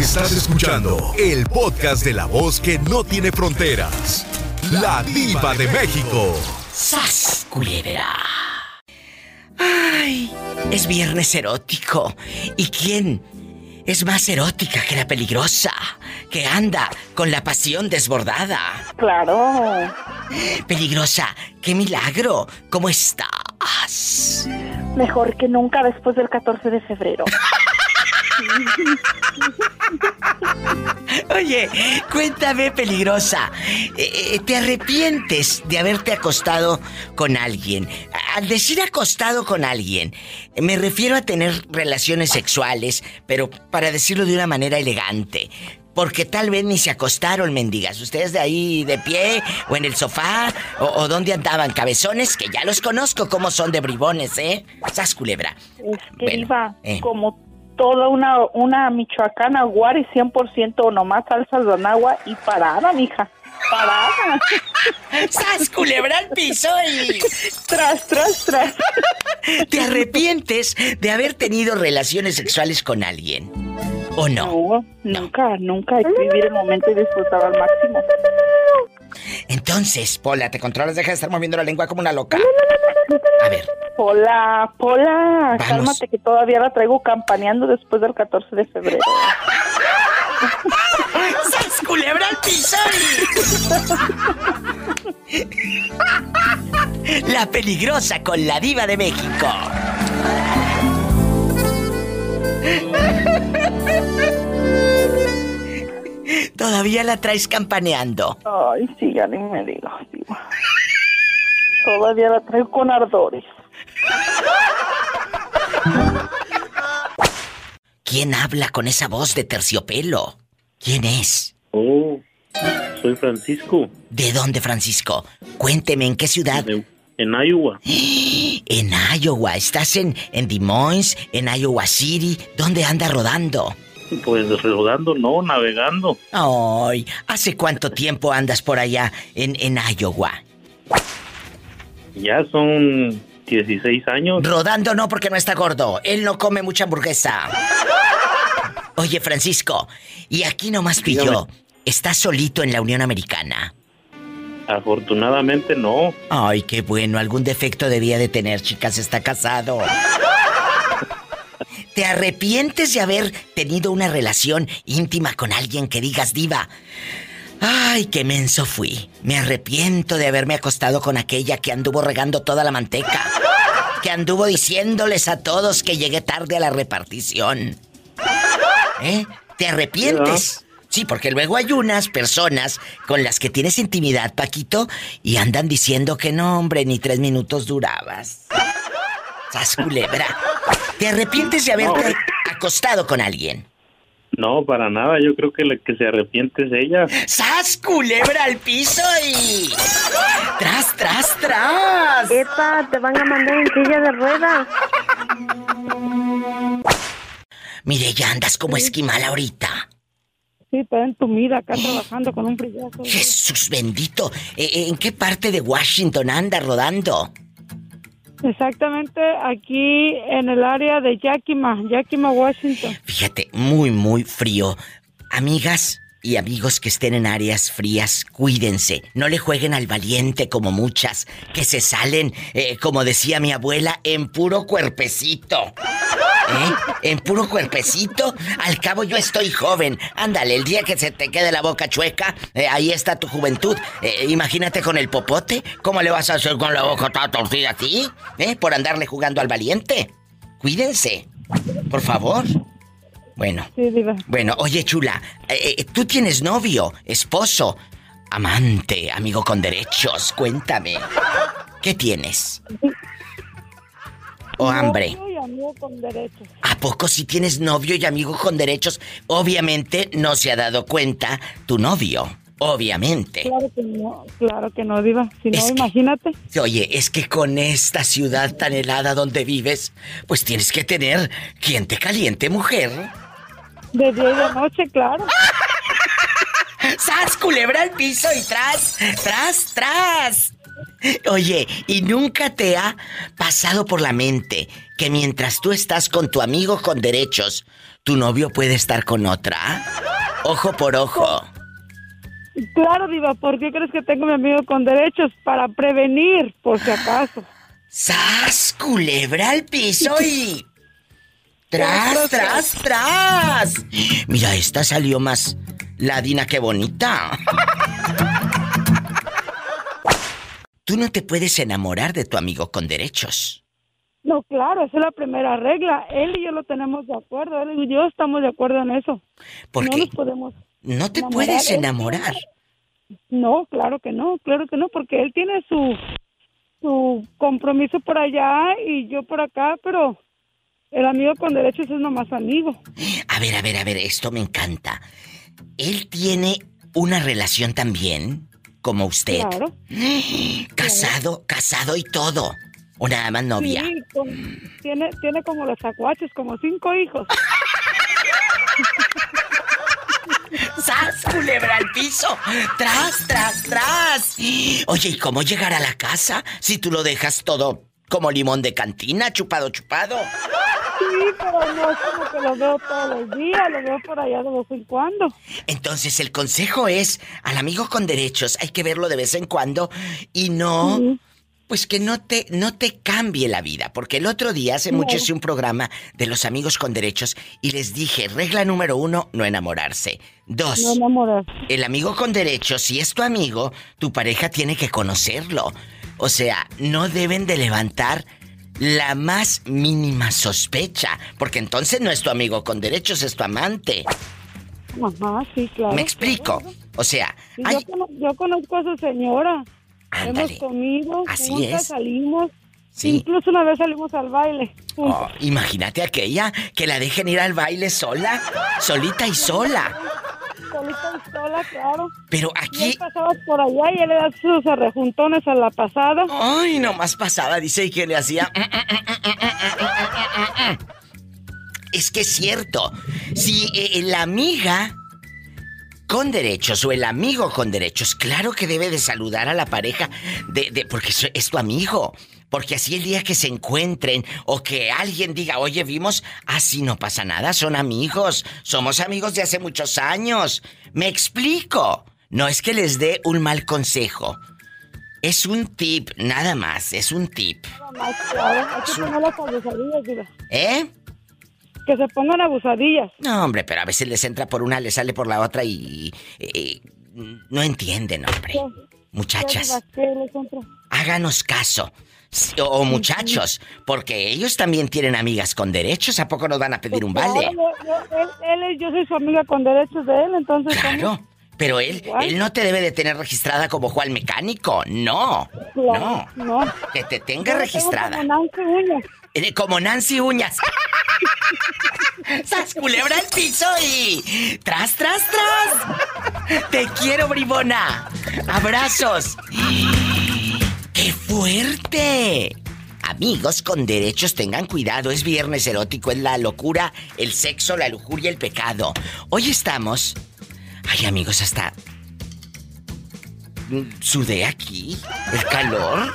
Estás escuchando el podcast de la voz que no tiene fronteras. La diva de México. ¡Sas, culebra! ¡Ay! Es viernes erótico. ¿Y quién es más erótica que la peligrosa? Que anda con la pasión desbordada. Claro. Peligrosa, qué milagro. ¿Cómo estás? Mejor que nunca después del 14 de febrero. Oye, cuéntame, peligrosa. eh, eh, ¿Te arrepientes de haberte acostado con alguien? Al decir acostado con alguien, me refiero a tener relaciones sexuales, pero para decirlo de una manera elegante. Porque tal vez ni se acostaron, mendigas. Ustedes de ahí de pie o en el sofá o, o dónde andaban cabezones, que ya los conozco cómo son de bribones, ¿eh? Sas culebra. Es que Bueno, iba eh. como toda una, una michoacana guari 100% nomás salsas de agua y parada, mija. Parada. ¡Sas culebra al piso y... tras, tras, tras. ¿Te arrepientes de haber tenido relaciones sexuales con alguien? ¿O no? No, nunca, nunca. Hay que vivir el momento y disfrutar al máximo. Entonces, Pola, te controlas, deja de estar moviendo la lengua como una loca. A ver, Hola, Pola, Vamos. cálmate que todavía la traigo campaneando después del 14 de febrero. ¡Sas culebra al piso! La peligrosa con la diva de México. Todavía la traes campaneando. Ay, sí, ya ni me digas. Todavía la traigo con ardores. ¿Quién habla con esa voz de terciopelo? ¿Quién es? Oh, soy Francisco, ¿De dónde, Francisco? Cuénteme, ¿en qué ciudad? de- en Iowa. En Iowa. ¿Estás en, en Des Moines? ¿En Iowa City? ¿Dónde anda rodando? Pues rodando, no, navegando. Ay, ¿hace cuánto tiempo andas por allá en, en Iowa? Ya son 16 años. Rodando no porque no está gordo. Él no come mucha hamburguesa. Oye, Francisco, y aquí nomás. Dígame. ¿Estás solito en la Unión Americana? Afortunadamente no. Ay, qué bueno. Algún defecto debía de tener, chicas. Está casado. ¿Te arrepientes de haber tenido una relación íntima con alguien que digas diva? Ay, qué menso fui. Me arrepiento de haberme acostado con aquella que anduvo regando toda la manteca. Que anduvo diciéndoles a todos que llegué tarde a la repartición. ¿Eh? ¿Te arrepientes? Sí, porque luego hay unas personas con las que tienes intimidad, Paquito, y andan diciendo que no, hombre, ni tres minutos durabas. ¡Sas culebra! ¿Te arrepientes de haberte acostado con alguien? No, para nada. Yo creo que la que se arrepiente es ella. ¡Sas culebra al piso y. ¡Tras, tras, tras! Epa, te van a mandar en silla de ruedas. Mire, ya andas como esquimal ahorita. Sí, está entumida acá trabajando con un brillazo. Jesús bendito. Eh, ¿En qué parte de Washington anda rodando? Exactamente aquí en el área de Yakima, Yakima, Washington. Fíjate, muy, muy frío. Amigas y amigos que estén en áreas frías, cuídense. No le jueguen al valiente como muchas, que se salen, eh, como decía mi abuela, en puro cuerpecito. ¿Eh? En puro cuerpecito. Al cabo yo estoy joven. Ándale, el día que se te quede la boca chueca, eh, ahí está tu juventud. Eh, imagínate con el popote. ¿Cómo le vas a hacer con la boca toda torcida así? ¿Eh? Por andarle jugando al valiente. Cuídense. Por favor. Bueno. Sí, diva. Bueno, oye, chula, eh, eh, tú tienes novio, esposo, amante, amigo con derechos. Cuéntame. ¿Qué tienes? ¿O hambre? Novio y amigo con derechos. ¿A poco si tienes novio y amigo con derechos? Obviamente no se ha dado cuenta tu novio. Obviamente. Claro que no, claro que no, diva. Si no, que- imagínate. Oye, es que con esta ciudad tan helada donde vives, pues tienes que tener quien te caliente, mujer. De día y de noche, claro. ¡Sas, culebra al piso y tras, tras, tras! Oye, ¿y nunca te ha pasado por la mente que mientras tú estás con tu amigo con derechos, tu novio puede estar con otra? Ojo por ojo. Claro, Diva, ¿por qué crees que tengo a mi amigo con derechos? Para prevenir, por si acaso. ¡Sas! Culebra al piso y. ¡Tras, tras, tras! Mira, esta salió más ladina que bonita. Tú no te puedes enamorar de tu amigo con derechos. No, claro, esa es la primera regla. Él y yo lo tenemos de acuerdo. Él y yo estamos de acuerdo en eso. ¿Por no qué? nos podemos. No te enamorar. puedes enamorar. No, claro que no, claro que no, porque él tiene su su compromiso por allá y yo por acá, pero el amigo con derechos es nomás amigo. A ver, a ver, a ver, esto me encanta. Él tiene una relación también, como usted. Claro. Casado, casado y todo. O nada más novia. Sí, con- tiene, tiene como los acuaches, como cinco hijos. ¡Sas, culebra al piso! ¡Tras, tras, tras! Oye, ¿y cómo llegar a la casa si tú lo dejas todo como limón de cantina, chupado, chupado? Sí, pero no es como que lo veo todos los días, lo veo por allá de vez en cuando. Entonces el consejo es, al amigo con derechos hay que verlo de vez en cuando y no, pues que no te, no te cambie la vida. Porque el otro día, hace mucho, hice un programa de los amigos con derechos y les dije, regla número uno, no enamorarse. Dos, No enamorar. el amigo con derechos, si es tu amigo, tu pareja tiene que conocerlo. O sea, no deben de levantar la más mínima sospecha, porque entonces no es tu amigo con derechos, es tu amante. Ajá, sí, claro. ¿Me explico? O sea, Sí, hay... yo, cono- yo conozco a su señora. Ándale. Hemos comido, Así juntas es. salimos. Sí. Incluso una vez salimos al baile. Oh, imagínate aquella que la dejen ir al baile sola, solita y sola. Solita y sola, claro. Pero Y aquí, él pasaba por allá y él le da sus rejuntones a la pasada. ay, nomás pasaba, dice, y que le hacía. Es que es cierto. Si eh, la amiga con derechos o el amigo con derechos, claro que debe de saludar a la pareja de, de- porque es tu amigo. Porque así el día que se encuentren o que alguien diga, oye, vimos, así no pasa nada, son amigos, somos amigos de hace muchos años. Me explico. No es que les dé un mal consejo. Es un tip, nada más, es un tip. Abusadillas, diga. ¿Eh? Que se pongan abusadillas. No, hombre, pero a veces les entra por una, les sale por la otra y... y- y no entienden, hombre. Muchachas. Háganos caso. O, muchachos, porque ellos también tienen amigas con derechos, ¿a poco nos van a pedir un vale? yo- yo- él, él- yo soy su amiga con derechos de él, entonces... Claro, pero él, él no te debe de tener registrada como Juan Mecánico, no, Claro, no, no. que te tenga registrada. como Nancy Uñas. Eh, Como Nancy Uñas. ¡Sas culebra el piso y... ¡Tras, tras, tras! ¡Te quiero, bribona! ¡Abrazos! ¡Qué fuerte! Amigos con derechos, tengan cuidado. Es viernes erótico, es la locura, el sexo, la lujuria, el pecado. Hoy estamos... Ay, amigos, hasta... Sudé aquí. El calor.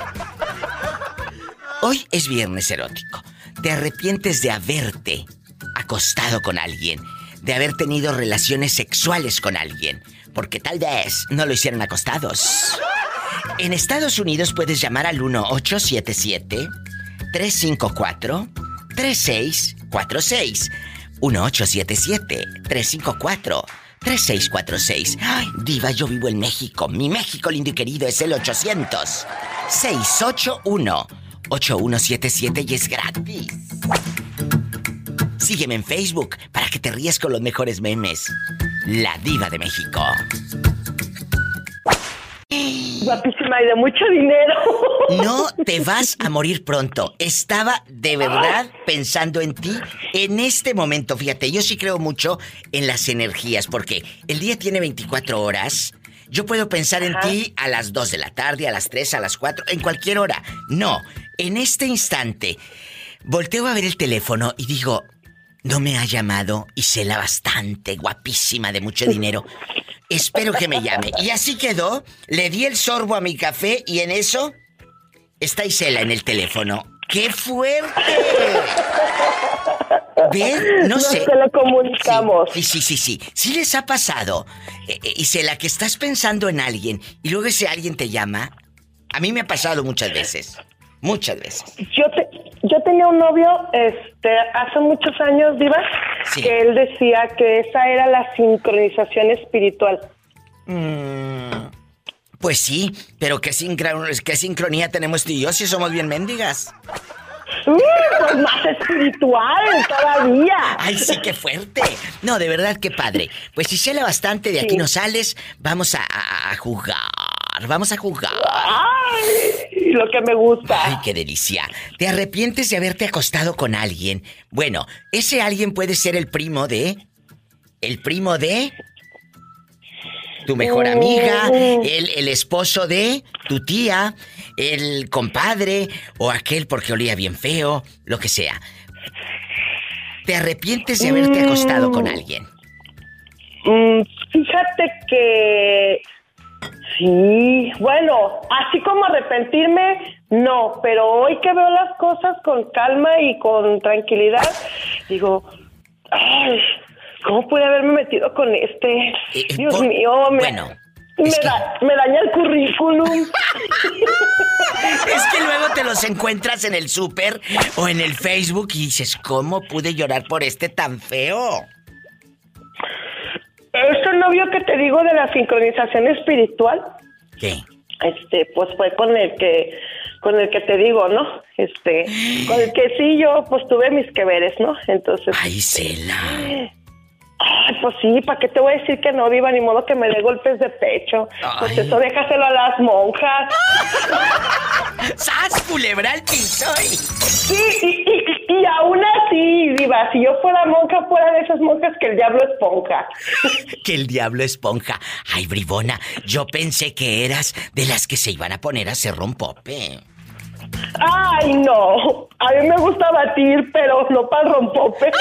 Hoy es viernes erótico. ¿Te arrepientes de haberte acostado con alguien? De haber tenido relaciones sexuales con alguien? Porque tal vez no lo hicieron acostados. En Estados Unidos puedes llamar al 1877-354-3646. 1877-354-3646. Ay, diva, yo vivo en México. Mi México lindo y querido es el 800-681-8177 y es gratis. Sígueme en Facebook para que te rías con los mejores memes. La diva de México. Guapísima y de mucho dinero. No te vas a morir pronto. Estaba de verdad pensando en ti en este momento. Fíjate, yo sí creo mucho en las energías porque el día tiene 24 horas. Yo puedo pensar en ti a las 2 de la tarde, a las 3, a las 4, en cualquier hora. No, en este instante volteo a ver el teléfono y digo, no me ha llamado Isela bastante, guapísima, de mucho dinero. Espero que me llame. Y así quedó. Le di el sorbo a mi café y en eso está Isela en el teléfono. ¡Qué fuerte! ¿Ven? No Nos sé. telecomunicamos. Sí, sí, sí, sí. Sí les ha pasado. Eh, eh, y se la que estás pensando en alguien y luego ese alguien te llama. A mí me ha pasado muchas veces. Muchas veces. Yo te, yo tenía un novio este hace muchos años, Diva, Sí. que él decía que esa era la sincronización espiritual. Mm, pues sí, pero ¿qué, sincro- qué sincronía tenemos tú y yo si somos bien mendigas? ¡Uh, pues más espiritual todavía. Ay, sí, qué fuerte. No, de verdad, qué padre. Pues si sale bastante, de aquí Sí. no sales, vamos a, a- a jugar. Vamos a jugar. Ay, lo que me gusta. Ay, qué delicia. ¿Te arrepientes de haberte acostado con alguien? Bueno, ese alguien puede ser el primo de... El primo de... Tu mejor amiga, el, el esposo de tu tía, el compadre o aquel porque olía bien feo, lo que sea. ¿Te arrepientes de haberte acostado con alguien? Mm, fíjate que sí, bueno, así como arrepentirme, no, pero hoy que veo las cosas con calma y con tranquilidad, digo, ay, ¿cómo pude haberme metido con este? Eh, Dios por- mío, me, bueno, me, es que- da- me daña el currículum. Es que luego te los encuentras en el súper o en el Facebook y dices, ¿cómo pude llorar por este tan feo? Ese novio que te digo de la sincronización espiritual, ¿Qué? este pues fue con el que con el que te digo no este con el que sí yo pues tuve mis que veres no entonces Ay, Cela. ay pues sí para qué te voy a decir que no viva ni modo que me dé golpes de pecho. Pues eso déjaselo a las monjas ¡Sas, culebra al piso! sí y, y, y aún así diva si yo fuera monja fuera de esas monjas que el diablo esponja Que el diablo esponja. Ay, bribona, yo pensé que eras de las que se iban a poner a hacer rompope. ay no a mí me gusta batir pero no para rompope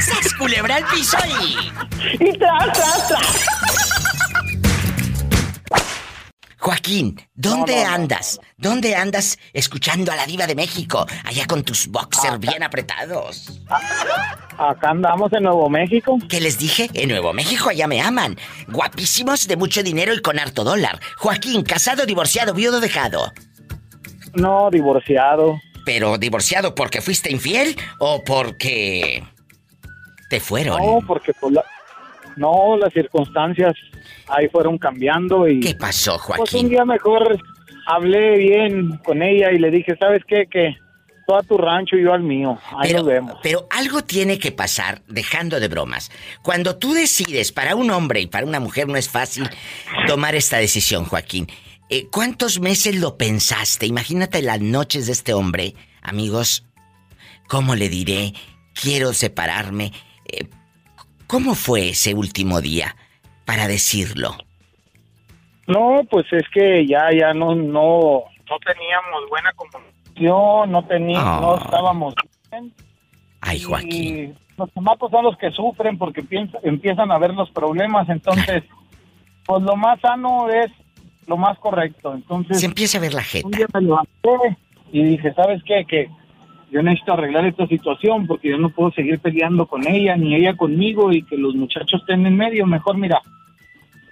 ¡Sas, culebra al piso! y- y tras tras tras Joaquín, ¿dónde andas? ¿Dónde andas escuchando a la diva de México? Allá con tus boxers bien apretados. Acá andamos en Nuevo México. ¿Qué les dije? En Nuevo México allá me aman. Guapísimos, de mucho dinero y con harto dólar. Joaquín, casado, divorciado, viudo, dejado. No, divorciado. Pero divorciado porque fuiste infiel o porque te fueron. No, porque pues la- no, las circunstancias ahí fueron cambiando y ¿Qué pasó, pues un Joaquín? día mejor hablé bien con ella y le dije, ¿sabes qué? Que tú a tu rancho y yo al mío. Ahí Pero, nos vemos. pero algo tiene que pasar, dejando de bromas. Cuando tú decides, para un hombre y para una mujer no es fácil tomar esta decisión, Joaquín. Eh, ¿Cuántos meses lo pensaste? Imagínate las noches de este hombre, amigos. ¿Cómo le diré? Quiero separarme. ¿Cómo fue ese último día para decirlo? No, pues es que ya, ya no, no, no teníamos buena comunicación, no teníamos, Ah. no estábamos bien. Ay, Joaquín. Y los chamacos son los que sufren porque piensa- empiezan a ver los problemas, entonces, pues lo más sano es lo más correcto. Entonces, Se empieza a ver la levanté y dije, ¿sabes qué? Que yo necesito arreglar esta situación porque yo no puedo seguir peleando con ella ni ella conmigo y que los muchachos estén en medio. Mejor, mira,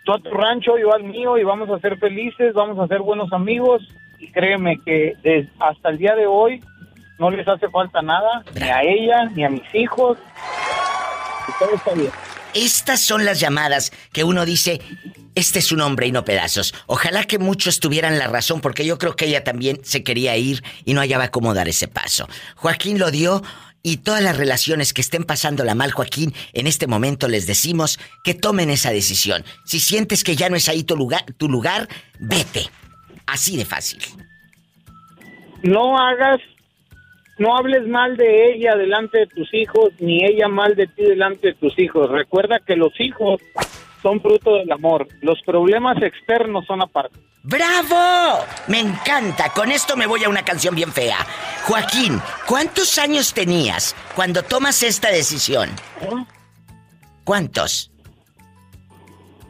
tú a tu rancho, yo al mío y vamos a ser felices, vamos a ser buenos amigos y créeme que des- hasta el día de hoy no les hace falta nada, ni a ella, ni a mis hijos. Y todo está bien. Estas son las llamadas que uno dice, este es un hombre y no pedazos. Ojalá que muchos tuvieran la razón porque yo creo que ella también se quería ir y no hallaba cómo dar ese paso. Joaquín lo dio y todas las relaciones que estén pasándola mal, Joaquín, en este momento les decimos que tomen esa decisión. Si sientes que ya no es ahí tu lugar, tu lugar, vete. Así de fácil. no hagas, no hables mal de ella delante de tus hijos, ni ella mal de ti delante de tus hijos. Recuerda que los hijos son fruto del amor. Los problemas externos son aparte. ¡Bravo! Me encanta. Con esto me voy a una canción bien fea. Joaquín, ¿cuántos años tenías cuando tomas esta decisión? ¿Cuántos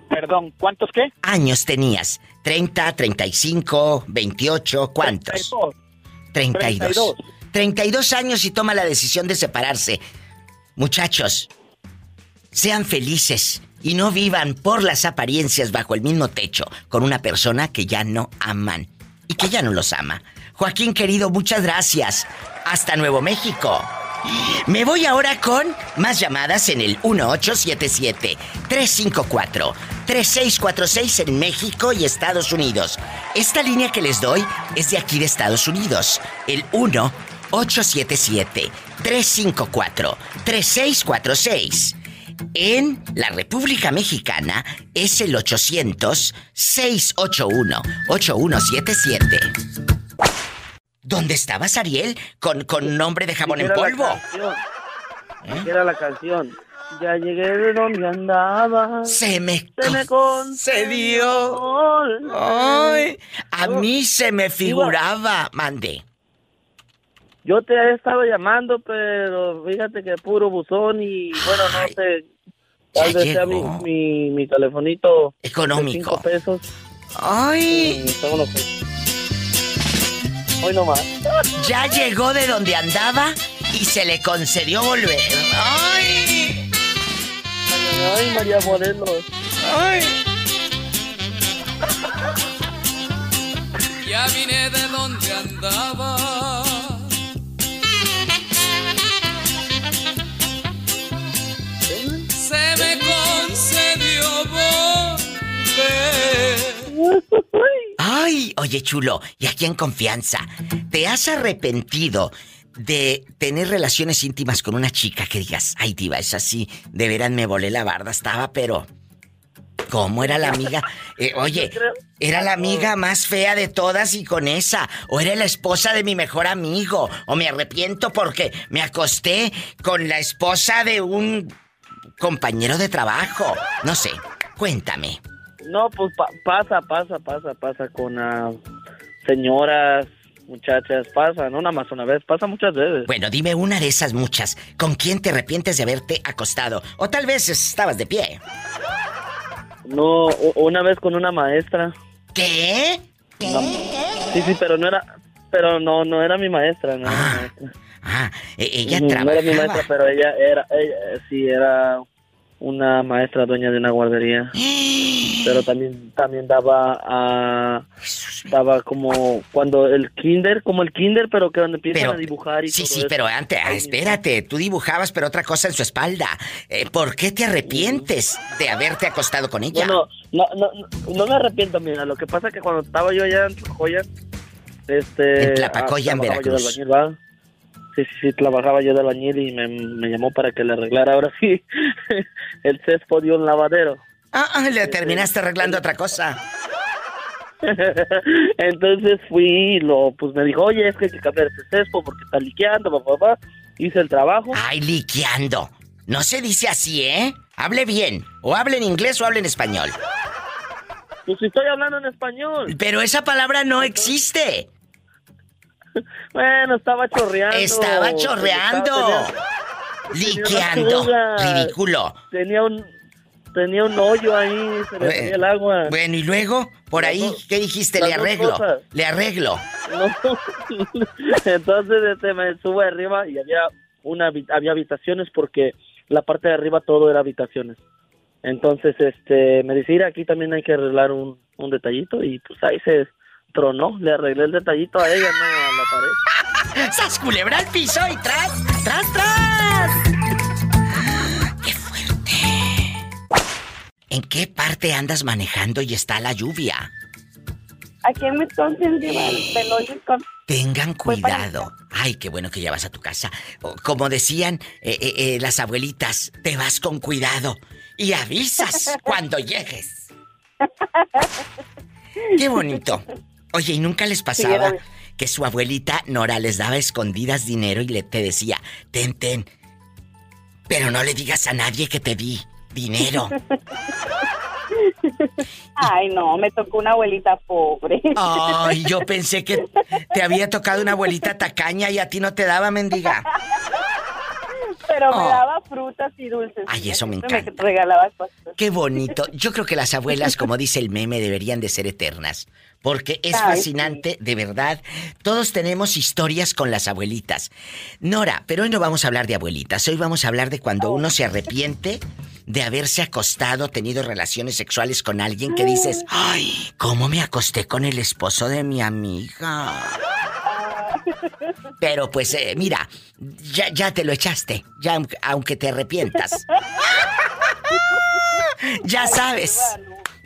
Perdón, ¿cuántos qué? años tenías? ¿30, 35, 28? ¿Cuántos? 32. 32. 32 años y toma la decisión de separarse. Muchachos, sean felices y no vivan por las apariencias bajo el mismo techo con una persona que ya no aman y que ya no los ama. Joaquín querido, muchas gracias. Hasta Nuevo México. Me voy ahora con más llamadas en el 1877-354-3646 en México y Estados Unidos. Esta línea que les doy es de aquí de Estados Unidos. El 1-877-354-3646. En la República Mexicana es el 800-681-8177. ¿Dónde estabas, Ariel? Con, con nombre de jabón en polvo. ¿Eh? Era la canción. Ya llegué de donde andaba. Se me, se me concedió. Ay, a mí se me figuraba. Mande. Yo te he estado llamando, pero fíjate que puro buzón y bueno, no sé. Tal vez sea mi, mi, mi, telefonito. Económico. cinco pesos. Ay. Hoy no más. Ya llegó de donde andaba y se le concedió volver. ¡Ay! Ay, María Morelos. ¡Ay! Ya vine de donde andaba. Volver. Ay, oye chulo, y aquí en confianza, ¿te has arrepentido de tener relaciones íntimas con una chica que digas, ay diva, es así, de veras me volé la barda, estaba, pero... ¿Cómo era la amiga? Eh, oye, ¿era la amiga más fea de todas y con esa? ¿O era la esposa de mi mejor amigo? ¿O me arrepiento porque me acosté con la esposa de un compañero de trabajo? No sé, cuéntame. No, pues pasa, pasa, pasa, pasa con uh, señoras, muchachas, pasa, no nada más una vez, pasa muchas veces. Bueno, dime una de esas muchas. ¿Con quién te arrepientes de haberte acostado? O tal vez estabas de pie. No, una vez con una maestra. ¿Qué? Sí, sí, pero no era, pero no, no era mi maestra, no ah, era mi maestra. Ah, e-, ella trabajaba. No era mi maestra, pero ella era, ella, sí, era una maestra dueña de una guardería. Pero también también daba a daba como cuando el kinder, como el kinder, pero que donde empiezan a dibujar y Sí, sí, pero antes, ah, espérate, tú dibujabas pero otra cosa en su espalda. Eh, ¿Por qué te arrepientes de haberte acostado con ella? Bueno, no, no, no, me arrepiento, mira, lo que pasa es que cuando estaba yo allá en Tlapacoya, este... En Tlapacoya, en Veracruz. Sí, sí, sí, trabajaba yo de albañil y me, me, llamó para que le arreglara ahora sí el césped de un lavadero. Ah, ah le terminaste arreglando otra cosa. Entonces fui y lo, pues me dijo, oye, es que hay que cambiar ese césped porque está liqueando, papá, papá. Hice el trabajo. Ay, liqueando. No se dice así, ¿eh? Hable bien. O hable en inglés o hable en español. Pues estoy hablando en español. Pero esa palabra no existe. Bueno, estaba chorreando. Estaba chorreando. Liqueando. Ridículo. Tenía un tenía un hoyo ahí, se le bueno, el agua. Bueno, y luego, por ahí, ¿qué dijiste? Le arreglo. Le arreglo. Entonces este, me subo arriba y había una había habitaciones porque la parte de arriba todo era habitaciones. Entonces, este, me dice, aquí también hay que arreglar un, un detallito y pues ahí se tronó, le arreglé el detallito a ella, no a la pared. ¡Sas culebra al piso y tras, tras, tras! ¡Qué fuerte! ¿En qué parte andas manejando y está la lluvia? Aquí en Wisconsin, Wisconsin. Tengan cuidado. Ay, qué bueno que ya vas a tu casa. Como decían eh, eh, eh, las abuelitas, te vas con cuidado y avisas cuando llegues. Qué bonito. Oye, ¿y nunca les pasaba que su abuelita Nora les daba escondidas dinero y le te decía, ten, ten, pero no le digas a nadie que te di dinero? Ay, no, me tocó una abuelita pobre. Ay, yo pensé que te había tocado una abuelita tacaña y a ti no te daba mendiga. Pero me Oh. daba frutas y dulces. Ay, eso me encanta. regalaba cosas. Qué bonito. Yo creo que las abuelas, como dice el meme, deberían de ser eternas. Porque es Ay, fascinante, de verdad. Todos tenemos historias con las abuelitas. Nora, pero hoy no vamos a hablar de abuelitas. Hoy vamos a hablar de cuando uno se arrepiente de haberse acostado, tenido relaciones sexuales con alguien que dices, ay, ¿cómo me acosté con el esposo de mi amiga? Pero pues, eh, mira, ya, ya te lo echaste, ya aunque te arrepientas. Ya sabes.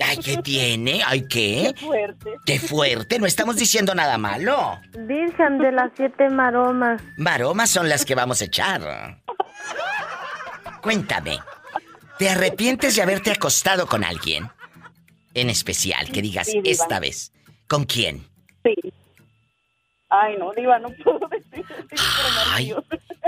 Ay, ¿qué tiene? Ay, ¿qué? Qué fuerte. Qué fuerte, no estamos diciendo nada malo. Virgen de las siete maromas. Maromas son las que vamos a echar. Cuéntame, ¿te arrepientes de haberte acostado con alguien? En especial, que digas Sí, esta vez. ¿Con quién? Sí. Ay, no, Diva, no puedo decir. Ay,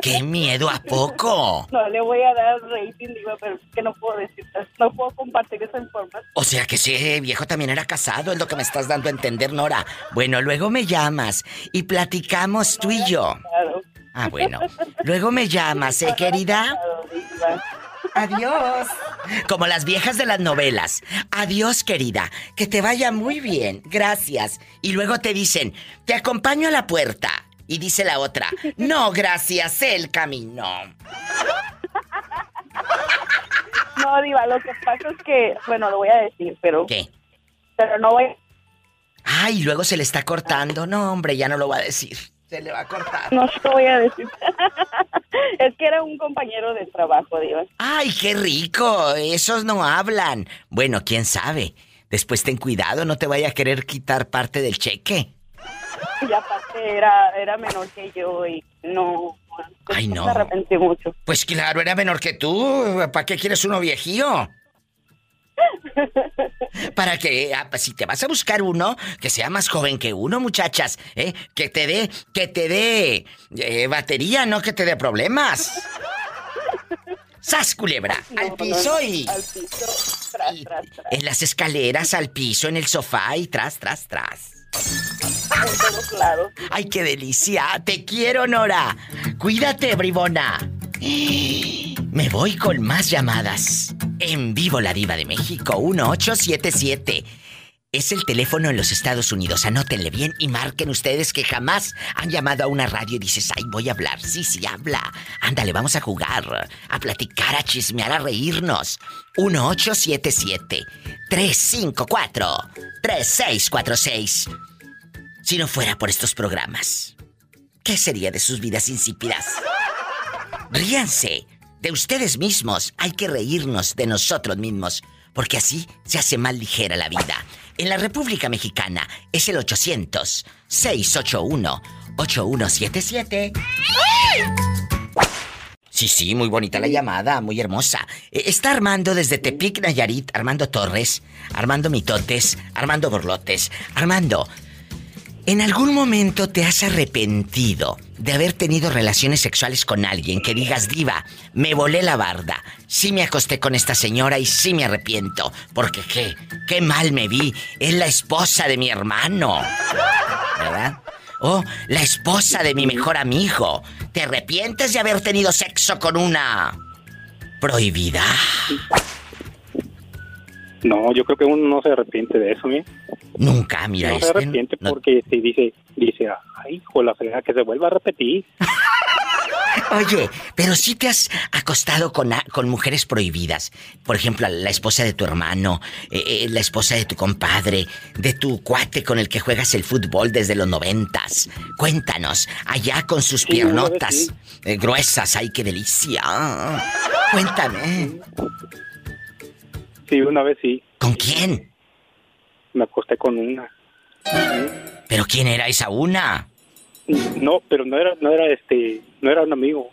qué miedo a poco. No le voy a dar rating, Diva, pero es que no puedo decir. No puedo compartir esa información. O sea que ese viejo también era casado, es lo que me estás dando a entender, Nora. Bueno, luego me llamas y platicamos tú y yo. Claro. Ah, bueno. Luego me llamas, ¿eh, querida? Diva. Adiós. Como las viejas de las novelas. Adiós, querida. Que te vaya muy bien. Gracias. Y luego te dicen, te acompaño a la puerta. Y dice la otra, no, gracias, sé el camino. No, Diva, lo que pasa es que, bueno, lo voy a decir, pero. ¿Qué? Pero no voy. Ay, luego se le está cortando. No, hombre, ya no lo va a decir. Se le va a cortar. No se lo voy a decir. es que era un compañero de trabajo, Diva. Ay, qué rico. Esos no hablan. Bueno, quién sabe. Después ten cuidado, no te vaya a querer quitar parte del cheque. Y aparte era, era menor que yo y no. Ay, no. Me arrepentí mucho. Pues claro, era menor que tú. ¿Para qué quieres uno viejío? Para que, ah, pues, si te vas a buscar uno, que sea más joven que uno, muchachas, ¿eh? Que te dé, que te dé eh, batería, no que te dé problemas. ¡Sas, culebra! al piso y... Al piso, tras, tras, tras. En las escaleras, al piso, en el sofá y tras, tras, tras. En todos lados. ¡Ay, qué delicia! ¡Te quiero, Nora! ¡Cuídate, bribona! Me voy con más llamadas. En vivo la diva de México, 1877. Es el teléfono en los Estados Unidos. Anótenle bien y marquen ustedes que jamás han llamado a una radio y dices, ay, voy a hablar. Sí, sí, habla. Ándale, vamos a jugar, a platicar, a chismear, a reírnos. 1877-354-3646. Si no fuera por estos programas, ¿qué sería de sus vidas insípidas? Ríanse de ustedes mismos. Hay que reírnos de nosotros mismos, porque así se hace más ligera la vida. En la República Mexicana es el 800-681-8177. Sí, sí, muy bonita la llamada, muy hermosa. Eh, Está Armando desde Tepic, Nayarit, Armando Torres, Armando Mitotes, Armando Borlotes. Armando, ¿En algún momento te has arrepentido de haber tenido relaciones sexuales con alguien que digas, diva, me volé la barda, sí me acosté con esta señora y sí me arrepiento, porque qué, qué mal me vi, es la esposa de mi hermano, ¿verdad? O la esposa de mi mejor amigo, ¿te arrepientes de haber tenido sexo con una prohibida? No, yo creo que uno no se arrepiente de eso, ¿eh? Nunca, mira, no se este arrepiente no- porque si dice, dice, ay, hijo, la fregada que se vuelva a repetir. Oye, pero sí te has acostado con, con mujeres prohibidas. Por ejemplo, la esposa de tu hermano, eh, eh, la esposa de tu compadre, de tu cuate con el que juegas el fútbol desde los noventas. Cuéntanos, allá con sus Sí, piernotas sí. eh, gruesas, ay, qué delicia. Cuéntame, Sí, una vez sí, ¿con quién? me acosté con una. ¿Pero quién era esa una? No, pero no era, no era este, no era un amigo,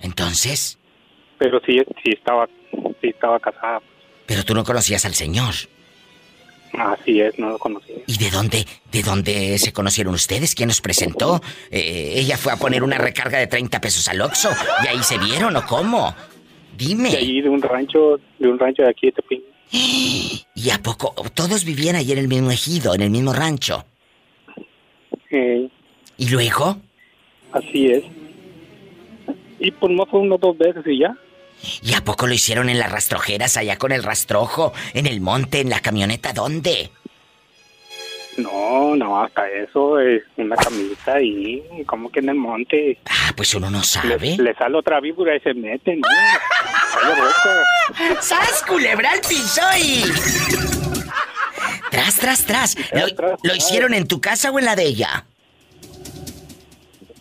Entonces, pero sí, sí estaba, sí estaba casada. pero tú no conocías al señor. Así es, no lo conocía. ¿Y de dónde, de dónde se conocieron ustedes? ¿Quién nos presentó? Eh, ella fue a poner una recarga de 30 pesos al Oxxo y ahí se vieron o cómo? Dime. De ahí de un rancho, de un rancho de aquí de Tepín. ¿Y a poco todos vivían ahí en el mismo ejido, en el mismo rancho? Eh, ¿Y luego? así es. Y pues no fue uno dos veces y ya. ¿Y a poco lo hicieron en las rastrojeras, allá con el rastrojo, en el monte, en la camioneta? ¿Dónde? No, no, hasta eso, es una camisa y como que en el monte. Ah, pues uno no sabe. Le, le sale otra víbora y se mete, ¿no? ¡Sas, culebra al piso y... Tras, tras, tras. ¿Lo, lo hicieron en tu casa o en la de ella?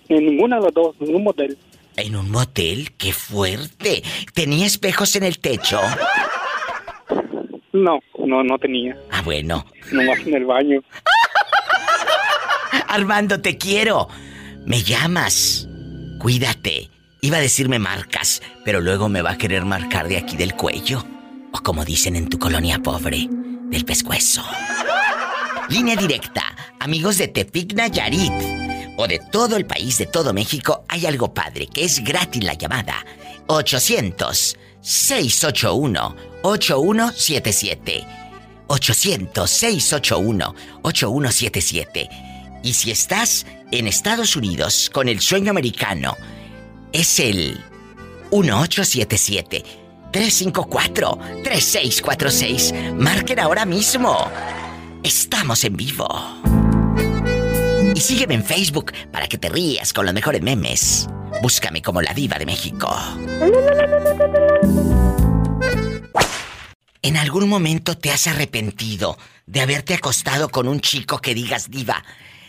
En ninguna de las dos, en un motel. ¿En un motel? ¡Qué fuerte! ¿Tenía espejos en el techo? No, no, no tenía. Ah, bueno. Nomás en el baño. Armando, te quiero. Me llamas. Cuídate. Iba a decirme marcas, pero luego me va a querer marcar de aquí del cuello. O como dicen en tu colonia pobre, del pescuezo. Línea directa. Amigos de Tepic Nayarit. O de todo el país, de todo México, hay algo padre, que es gratis la llamada. 800-681-8177. 800-681-8177. Y si estás en Estados Unidos con el sueño americano, es el 1877-354-3646. Marquen ahora mismo. Estamos en vivo. Y sígueme en Facebook para que te rías con los mejores memes. Búscame como la diva de México. ¿En algún momento te has arrepentido de haberte acostado con un chico que digas diva?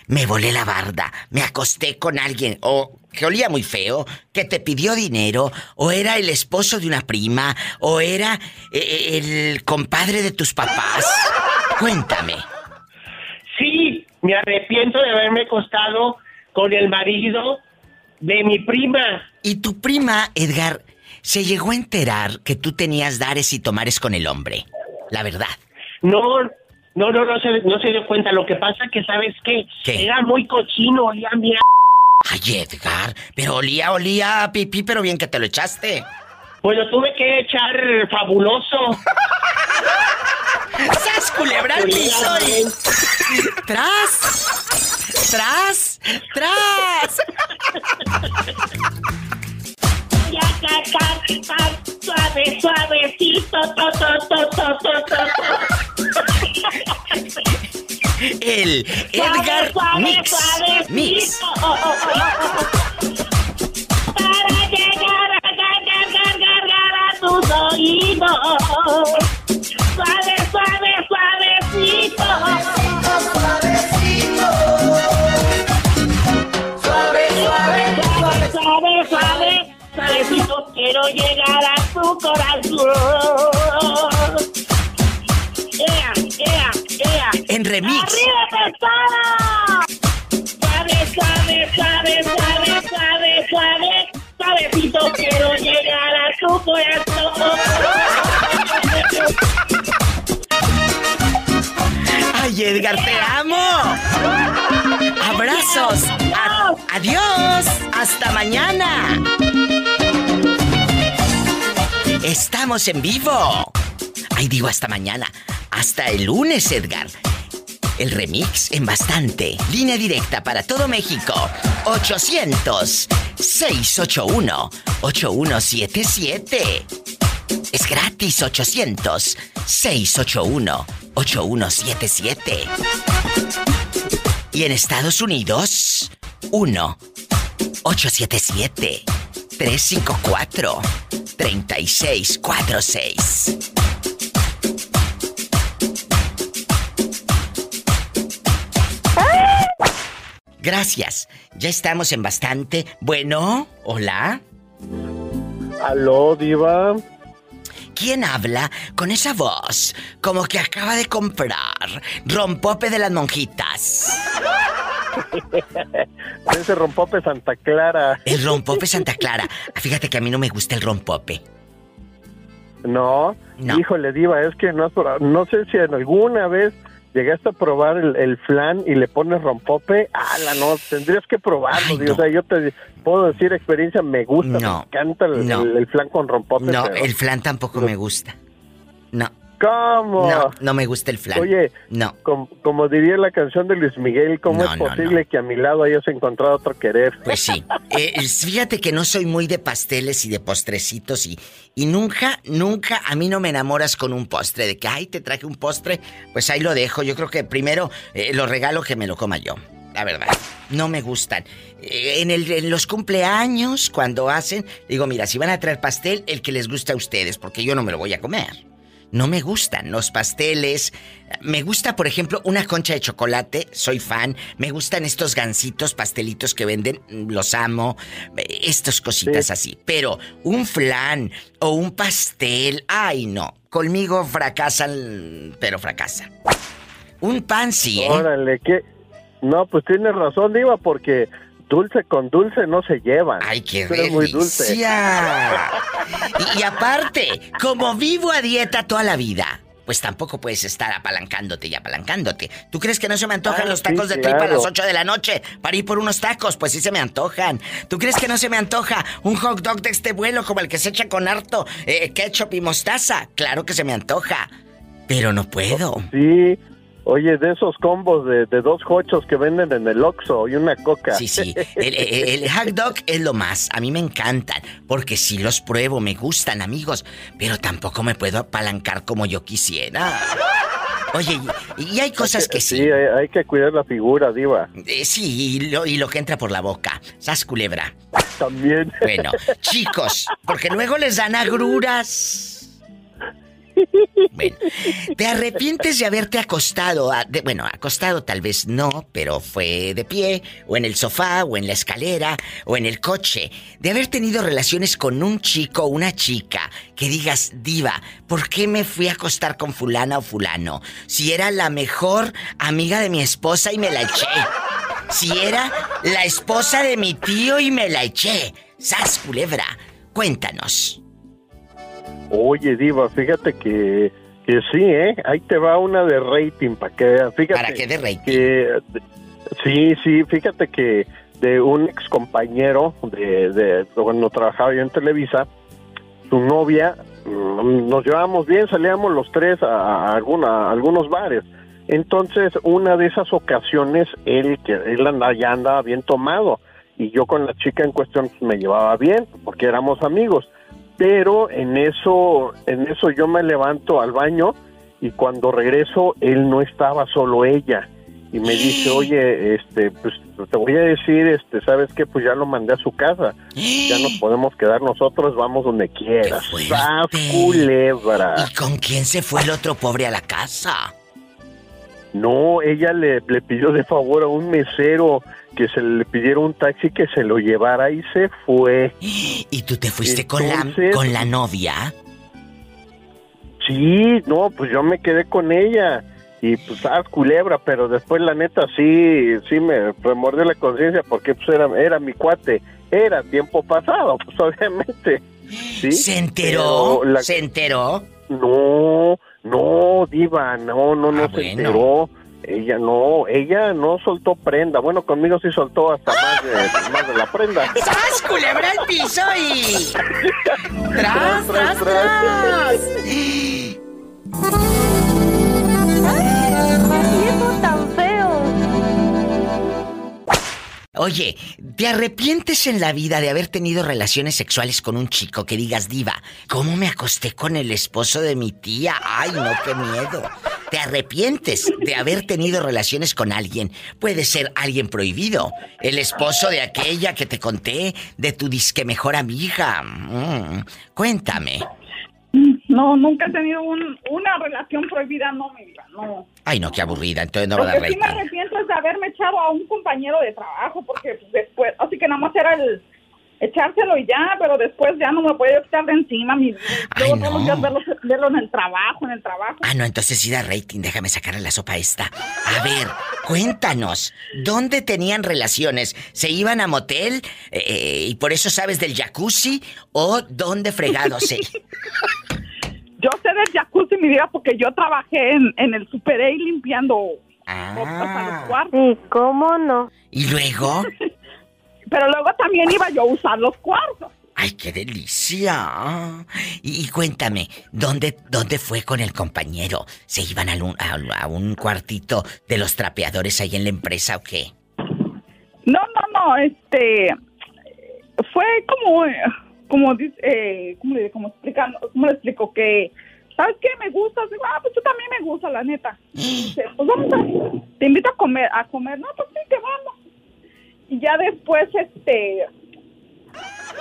Me volé la barda, me acosté con alguien o que olía muy feo, que te pidió dinero, o era el esposo de una prima, o era eh, el compadre de tus papás. Cuéntame. Sí, me arrepiento de haberme acostado con el marido de mi prima. Y tu prima, Edgar, se llegó a enterar que tú tenías dares y tomares con el hombre. La verdad. No, no, no, no se, no se dio cuenta. Lo que pasa que, ¿sabes qué? ¿Qué? Era muy cochino, olía a mierda. Ay, Edgar, pero olía, olía a pipí, pero bien que te lo echaste. Pues lo tuve que echar fabuloso. ¡Sas, culebra al ¡Tras! ¡Tras! ¡Tras! Ca, ca, suave, suavecito, to, to, to. El Edgar suave, Mix. suavecito. Mix. Oh, oh, oh. Para llegar a gar, gar, gar, gar, a tus oídos. Suave, suave, suavecito. Suave, suave, suave, suave, suave, Quiero llegar a tu corazón. ¡Ea, ea, ea! En remix. ¡Arriba, pesada! Suave, suave, suave, suave, suave, suave. Suavecito, quiero llegar a tu corazón. ¡Ay, Edgar, te amo! ¡Abrazos! A- ¡Adiós! ¡Hasta mañana! ¡Estamos en vivo! Ay, digo hasta mañana. Hasta el lunes, Edgar. El remix en bastante. Línea directa para todo México. 800-681-8177. Es gratis 800-681-8177. Y en Estados Unidos, 1-877-354-3646. Gracias. Ya estamos en bastante. Bueno, hola. Aló, diva. ¿Quién habla con esa voz como que acaba de comprar rompope de las monjitas? Ese rompope Santa Clara. El rompope Santa Clara. Fíjate que a mí no me gusta el rompope. No, No. híjole, diva, es que no, has probado- no sé si en alguna vez llegaste a probar el, el flan y le pones rompope. ¡Hala, no! Tendrías que probarlo, diva. O sea, yo te puedo decir experiencia, me gusta, No, me encanta el, no. el- el flan con rompope. No, pero- el flan tampoco me gusta. No. ¿Cómo? No, no me gusta el flan. Oye, no. com- como diría la canción de Luis Miguel, ¿cómo No, es no, posible que a mi lado hayas encontrado otro querer? Pues sí. Eh, fíjate que no soy muy de pasteles y de postrecitos y, y nunca, nunca a mí no me enamoras con un postre. De que, ay, te traje un postre, pues ahí lo dejo. Yo creo que primero eh, lo regalo que me lo coma yo. La verdad, no me gustan. Eh, en, el, en los cumpleaños, cuando hacen, digo, mira, si van a traer pastel, el que les gusta a ustedes, porque yo no me lo voy a comer. No me gustan los pasteles. Me gusta, por ejemplo, una concha de chocolate. Soy fan. Me gustan estos gansitos, pastelitos que venden. mm, Los amo. Estas cositas así. Pero un flan o un pastel. Ay, no. Conmigo fracasan, pero fracasan. Un pan sí, ¿eh? Órale, ¿qué? No, pues tienes razón, Diva, porque dulce con dulce no se llevan. Ay, qué Tú eres muy dulce. delicia. Y, y aparte, como vivo a dieta toda la vida, pues tampoco puedes estar apalancándote y apalancándote. ¿Tú crees que no se me antojan Ah, los tacos sí, de tripa a las 8 de la noche para ir por unos tacos? Pues sí se me antojan. ¿Tú crees que no se me antoja un hot dog de este vuelo como el que se echa con harto eh, ketchup y mostaza? Claro que se me antoja. Pero no puedo. Sí. Oye, de esos combos de, de dos hochos que venden en el Oxxo y una coca. Sí, sí. El, el- el hot dog es lo más. A mí me encantan. Porque sí los pruebo, me gustan, amigos. Pero tampoco me puedo apalancar como yo quisiera. Oye, y, y hay cosas que sí. Sí, hay, hay que cuidar la figura, Diva. Eh, sí, y lo, y lo que entra por la boca. Sas culebra. También. Bueno, chicos, porque luego les dan agruras. Bueno, ¿te arrepientes de haberte acostado? de- bueno, acostado tal vez no, pero fue de pie, o en el sofá, o en la escalera, o en el coche, de haber tenido relaciones con un chico o una chica que digas, diva, ¿por qué me fui a acostar con fulana o fulano? Si era la mejor amiga de mi esposa y me la eché. Si era la esposa de mi tío y me la eché. ¡Sas, culebra! Cuéntanos. Oye, Diva, fíjate que, que sí, ¿eh? Ahí te va una de rating para que. Fíjate ¿Para qué de rating? que- sí, sí, fíjate que de un ex compañero de, de cuando trabajaba yo en Televisa, su novia, mm, nos llevábamos bien, salíamos los tres a, alguna- a algunos bares. Entonces, una de esas ocasiones, él, que él anda, ya andaba bien tomado y yo con la chica en cuestión pues, me llevaba bien porque éramos amigos. Pero en eso, en eso yo me levanto al baño y cuando regreso él no estaba solo ella y me dice, oye, este, pues te voy a decir, este, sabes qué, pues ya lo mandé a su casa, ya nos podemos quedar nosotros, vamos donde quieras. ¡Sas, culebra! ¿Y con quién se fue el otro pobre a la casa? No, ella le, le pidió de favor a un mesero que se le pidiera un taxi que se lo llevara y se fue. ¿Y tú te fuiste con la con la novia? Sí, no, pues yo me quedé con ella. Y pues, ah, culebra, pero después la neta sí, sí me remordió la conciencia porque pues era, era mi cuate. Era tiempo pasado, pues obviamente. ¿Sí? ¿Se enteró? La- ¿Se enteró? No, no, diva, no, no, no Ah, se bueno. enteró. Ella no, ella no soltó prenda. Bueno, conmigo sí soltó hasta más de, más de la prenda. ¡Sas, culebra al piso y... ¡Tras, tras, tras! ¡Viejo tan feo! Oye, ¿te arrepientes en la vida de haber tenido relaciones sexuales con un chico que digas, diva, ¿cómo me acosté con el esposo de mi tía? ¡Ay, no, qué miedo! ¿Te arrepientes de haber tenido relaciones con alguien? Puede ser alguien prohibido, el esposo de aquella que te conté, de tu disque mejor amiga. Mm, cuéntame. No, nunca he tenido un- una relación prohibida, no, mi vida, no. Ay, no, qué aburrida, entonces no va a dar que sí me rating. arrepiento es de haberme echado a un compañero de trabajo, porque pues, después, así que nada más era el echárselo y ya, pero después ya no me podía quitar de encima, mi Luego todos los días verlo, verlo en el trabajo, en el trabajo. Ah, no, entonces sí da rating, déjame sacarle la sopa esta. A ver, cuéntanos, ¿dónde tenían relaciones? ¿Se iban a motel eh, y por eso sabes del jacuzzi? ¿O dónde fregado se...? Yo sé del jacuzzi, mi vida, porque yo trabajé en, en el Super A limpiando Ah. a los cuartos. ¿Y cómo no? ¿Y luego? Pero luego también iba yo a usar los cuartos. ¡Ay, qué delicia! Y, y cuéntame, ¿dónde, ¿dónde fue con el compañero? ¿Se iban a un, a- a un cuartito de los trapeadores ahí en la empresa o qué? No, no, no, este fue como como dice eh, ¿cómo le como explicando, ¿cómo le explico que ¿Sabes qué? Me gusta. Digo, ah, pues tú también me gusta, la neta. Dice, pues vamos a, te invito a comer, a comer. No, pues sí, que vamos. Y ya después, este,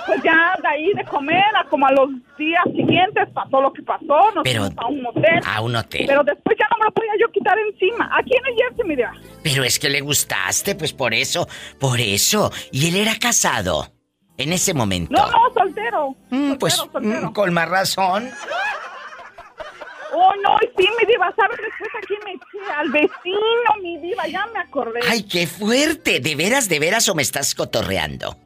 pues ya de ahí de comer, a como a los días siguientes pasó lo que pasó, nos Pero- fuimos a un motel. A un hotel. Pero después ya no me lo podía yo quitar encima. Aquí en el Jersey, mira. Pero es que le gustaste, pues por eso, por eso. Y él era casado en ese momento. No, no, soltero. soltero, pues soltero. mm, con más razón. Oh, no, y sí, mi diva, ¿sabes después a quién me eché? Al vecino, mi diva, ya me acordé. Ay, qué fuerte. ¿De veras, de veras o me estás cotorreando?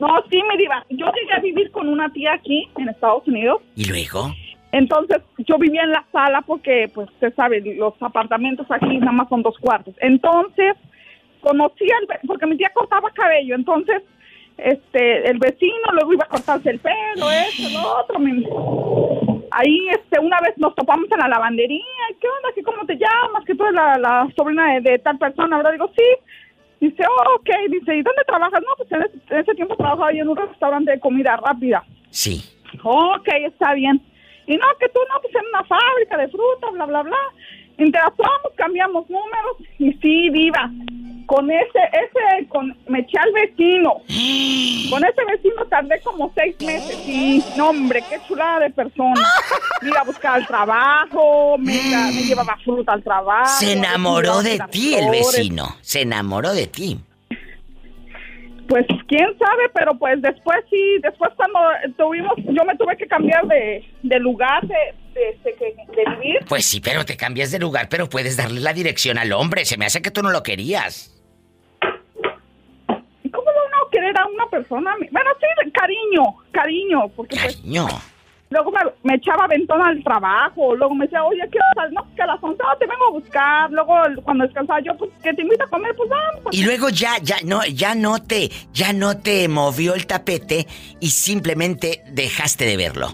No, sí, mi diva. Yo llegué a vivir con una tía aquí, en Estados Unidos. ¿Y luego? Entonces, yo vivía en la sala porque, pues, usted sabe, los apartamentos aquí nada más son dos cuartos. Entonces, conocí al... Porque mi tía cortaba cabello, entonces, este, el vecino luego iba a cortarse el pelo, eso, lo otro. mi- Ahí, este, una vez nos topamos en la lavandería. ¿y ¿Qué onda? ¿Qué, ¿Cómo te llamas? Que tú eres la, la sobrina de, de tal persona, ¿verdad? Digo, sí. Dice, oh, ok. Dice, ¿y dónde trabajas? No, pues en ese, en ese tiempo trabajaba yo en un restaurante de comida rápida. Sí. Ok, está bien. Y no, que tú no, pues en una fábrica de fruta, bla, bla, bla. Interactuamos, cambiamos números y sí, diva. Con ese, ese, con, me eché al vecino. Con ese vecino tardé como seis meses. Y, no, hombre, qué chulada de persona. Me iba a buscar al trabajo, me, me llevaba fruta al trabajo. Se enamoró de ti el vecino. Se enamoró de ti. Pues quién sabe, pero pues después sí, después cuando tuvimos, yo me tuve que cambiar de, de lugar de, de, de- de- de vivir. Pues sí, pero te cambias de lugar, pero puedes darle la dirección al hombre. Se me hace que tú no lo querías. Querer a una persona? Bueno, sí, cariño, cariño, porque pues, luego me, me echaba ventón al trabajo, luego me decía, oye, ¿qué hora? No, que a las 11, no, te vengo a buscar, luego cuando descansaba yo, pues que te invito a comer, pues vamos. Y luego ya, ya no, ya no te, ya no te movió el tapete y simplemente dejaste de verlo.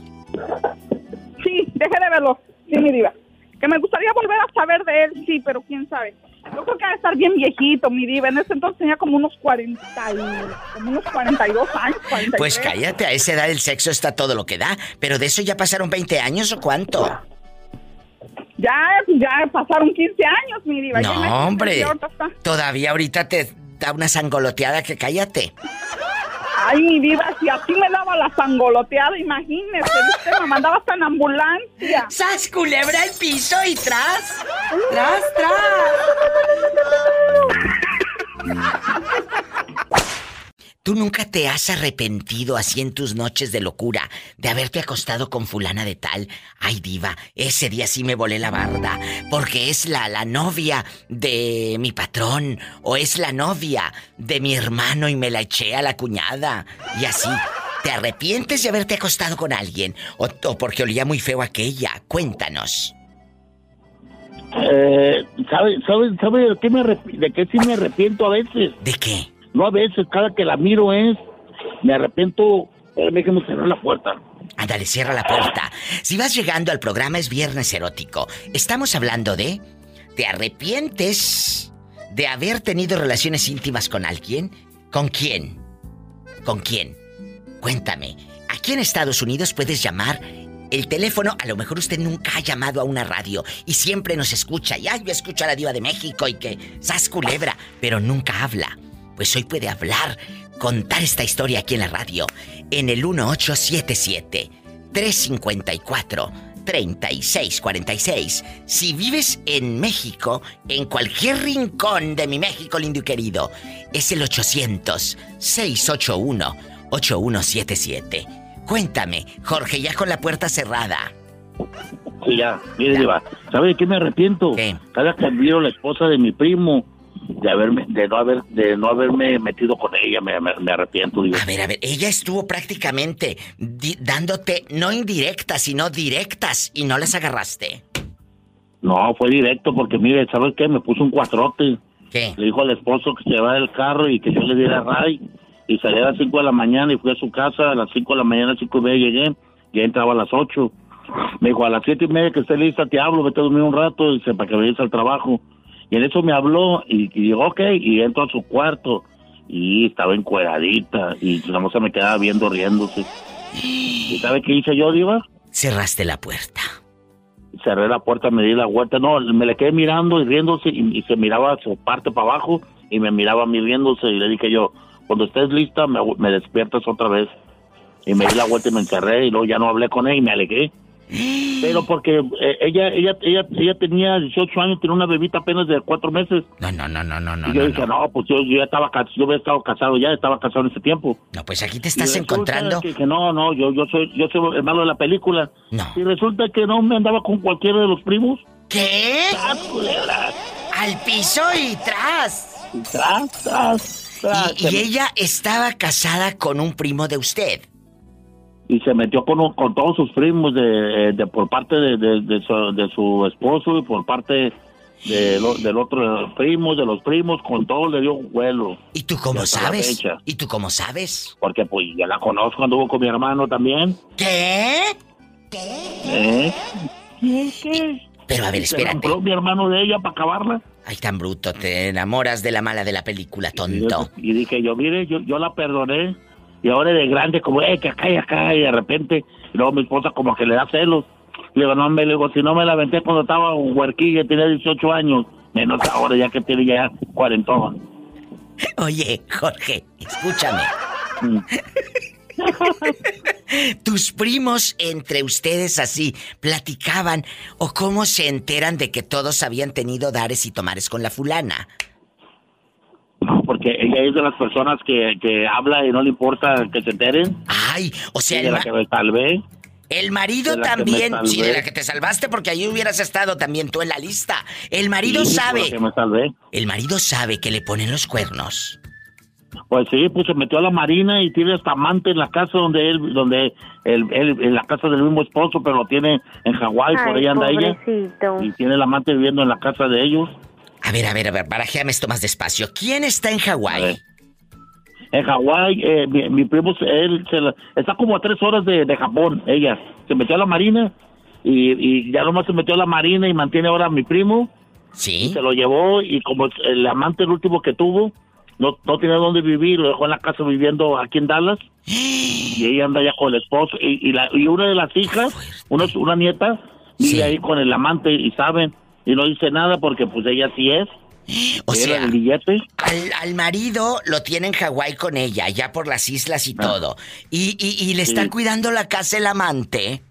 Sí, dejé de verlo, sí, mi diva. Que me gustaría volver a saber de él, sí, pero quién sabe. Yo creo que va a estar bien viejito, mi diva. En ese entonces tenía como unos 40 y, como unos 42 años, 43. Pues cállate, a esa edad el sexo está todo lo que da. Pero de eso ya pasaron 20 años o cuánto. Ya, ya pasaron 15 años, mi diva. No, hombre. Todavía ahorita te da una sangoloteada que cállate. Ay, mi diva, si así me daba la sangoloteada, imagínese, usted me mandaba hasta en ambulancia. ¡Sas, culebra al piso y tras! ¡Tras, ¿Tú nunca te has arrepentido así en tus noches de locura de haberte acostado con fulana de tal? Ay, diva, ese día sí me volé la barda, porque es la, la novia de mi patrón, o es la novia de mi hermano y me la eché a la cuñada. Y así, ¿te arrepientes de haberte acostado con alguien? ¿O, o porque olía muy feo aquella? Cuéntanos. Eh, ¿sabe, sabe, sabe de qué me arrep- de qué sí me arrepiento a veces? ¿De qué? No a veces, cada que la miro es, me arrepiento, espérame que me cerrar la puerta. Ándale, cierra la puerta. Si vas llegando al programa es Viernes Erótico. Estamos hablando de... ¿Te arrepientes de haber tenido relaciones íntimas con alguien? ¿Con quién? ¿Con quién? Cuéntame. Aquí en Estados Unidos puedes llamar el teléfono, a lo mejor usted nunca ha llamado a una radio y siempre nos escucha. Ya yo escucho a la diva de México y que sas culebra, pero nunca habla. Pues hoy puede hablar, contar esta historia aquí en la radio, en el 1877 354 3646. Si vives en México, en cualquier rincón de mi México lindo y querido, es el 800 681 8177. Cuéntame, Jorge, ya con la puerta cerrada. Sí, ya, mire, Diva, ¿sabe de qué me arrepiento? Cada que la esposa de mi primo, de haberme, de no haber, de no haberme metido con ella, me, me- me arrepiento, Diva. A ver, a ver, ella estuvo prácticamente dándote no indirectas, sino directas y no las agarraste. No, fue directo porque mire, ¿sabes qué? Me puso un cuatrote. ¿Qué? Le dijo al esposo que se llevara el carro y que yo le diera ray. y salí a las 5 de la mañana y fui a su casa a las 5 de la mañana, 5 y media llegué, y entraba a las 8. Me dijo, a las siete y media que esté lista te hablo, vete a dormir un rato, dice, para que vayas al trabajo. Y en eso me habló y, y digo, ok, y entro a su cuarto y estaba encueradita y la moza me quedaba viendo riéndose. ¿Y sabe qué hice yo, Diva? Cerraste la puerta. Cerré la puerta, me di la vuelta, no, me le quedé mirando y riéndose y, y se miraba su parte para abajo y me miraba a mí riéndose y le dije yo, cuando estés lista me, me despiertas otra vez. Y me di la vuelta y me encerré y luego ya no hablé con él y me alegué. Pero porque eh, ella, ella, ella, ella tenía 18 años, tenía una bebita apenas de cuatro meses. No, no, no, no, no, no. y yo no, dije, no, pues yo, yo ya estaba, yo había estado casado ya, estaba casado en ese tiempo. No, pues aquí te Y estás encontrando. Que, que no, no, yo, yo soy, yo soy el malo de la película. No. Y resulta que no me andaba con cualquiera de los primos. ¿Qué? ¡Ah! Al piso y tras. Tras, tras, tras. Y, y ella estaba casada con un primo de usted. Y se metió con, con todos sus primos de, de- por parte de, de- de su, de su esposo y por parte de lo- del otro primo, de los primos, con todo le dio vuelo. ¿Y tú cómo sabes? ¿Y tú cómo sabes? Porque pues ya la conozco, anduvo con mi hermano también. ¿Qué? ¿Eh? Pero a ver, espérate. compró mi hermano de ella para acabarla. Ay, tan bruto, te enamoras de la mala de la película, tonto. Y dije yo, mire, yo, yo la perdoné. Y ahora de grande, como, eh, que acá y acá, y de repente, y luego mi esposa como que le da celos. Le digo, no, me le digo, si no me la aventé cuando estaba un huerquilla, tenía 18 años, menos ahora ya que tiene ya 40. Oye, Jorge, escúchame. Mm. ¿Tus primos entre ustedes así platicaban o cómo se enteran de que todos habían tenido dares y tomares con la fulana? No, porque ella es de las personas que, que habla y no le importa que se enteren. Ay, o sea, el, de la ma- que me salvé. el marido también, sí, de la que te salvaste porque ahí hubieras estado también tú en la lista. El marido Sí, sabe, que me salvé. el marido sabe que le ponen los cuernos. Pues sí, pues se metió a la marina y tiene hasta amante en la casa donde él, donde él, él- en la casa del mismo esposo, pero lo tiene en Hawái, por ahí anda ella. Y tiene el amante viviendo en la casa de ellos. A ver, a ver, a ver, barajéame esto más despacio. ¿Quién está en Hawái? En Hawái, eh, mi, mi primo, él se la- está como a tres horas de, de Japón, ella. Se metió a la marina y, y ya nomás se metió a la marina y mantiene ahora a mi primo. Sí. se lo llevó y como el amante el último que tuvo, no, no tenía dónde vivir, lo dejó en la casa viviendo aquí en Dallas. Y ella anda ya con el esposo. Y, y, la, y una de las hijas, una, una nieta, vive ahí con el amante y saben. Y no dice nada porque pues ella sí es. O sea, el billete. Al, al marido lo tiene en Hawái con ella, ya por las islas y todo. Y, y- y le está Ah. Sí. cuidando la casa el amante.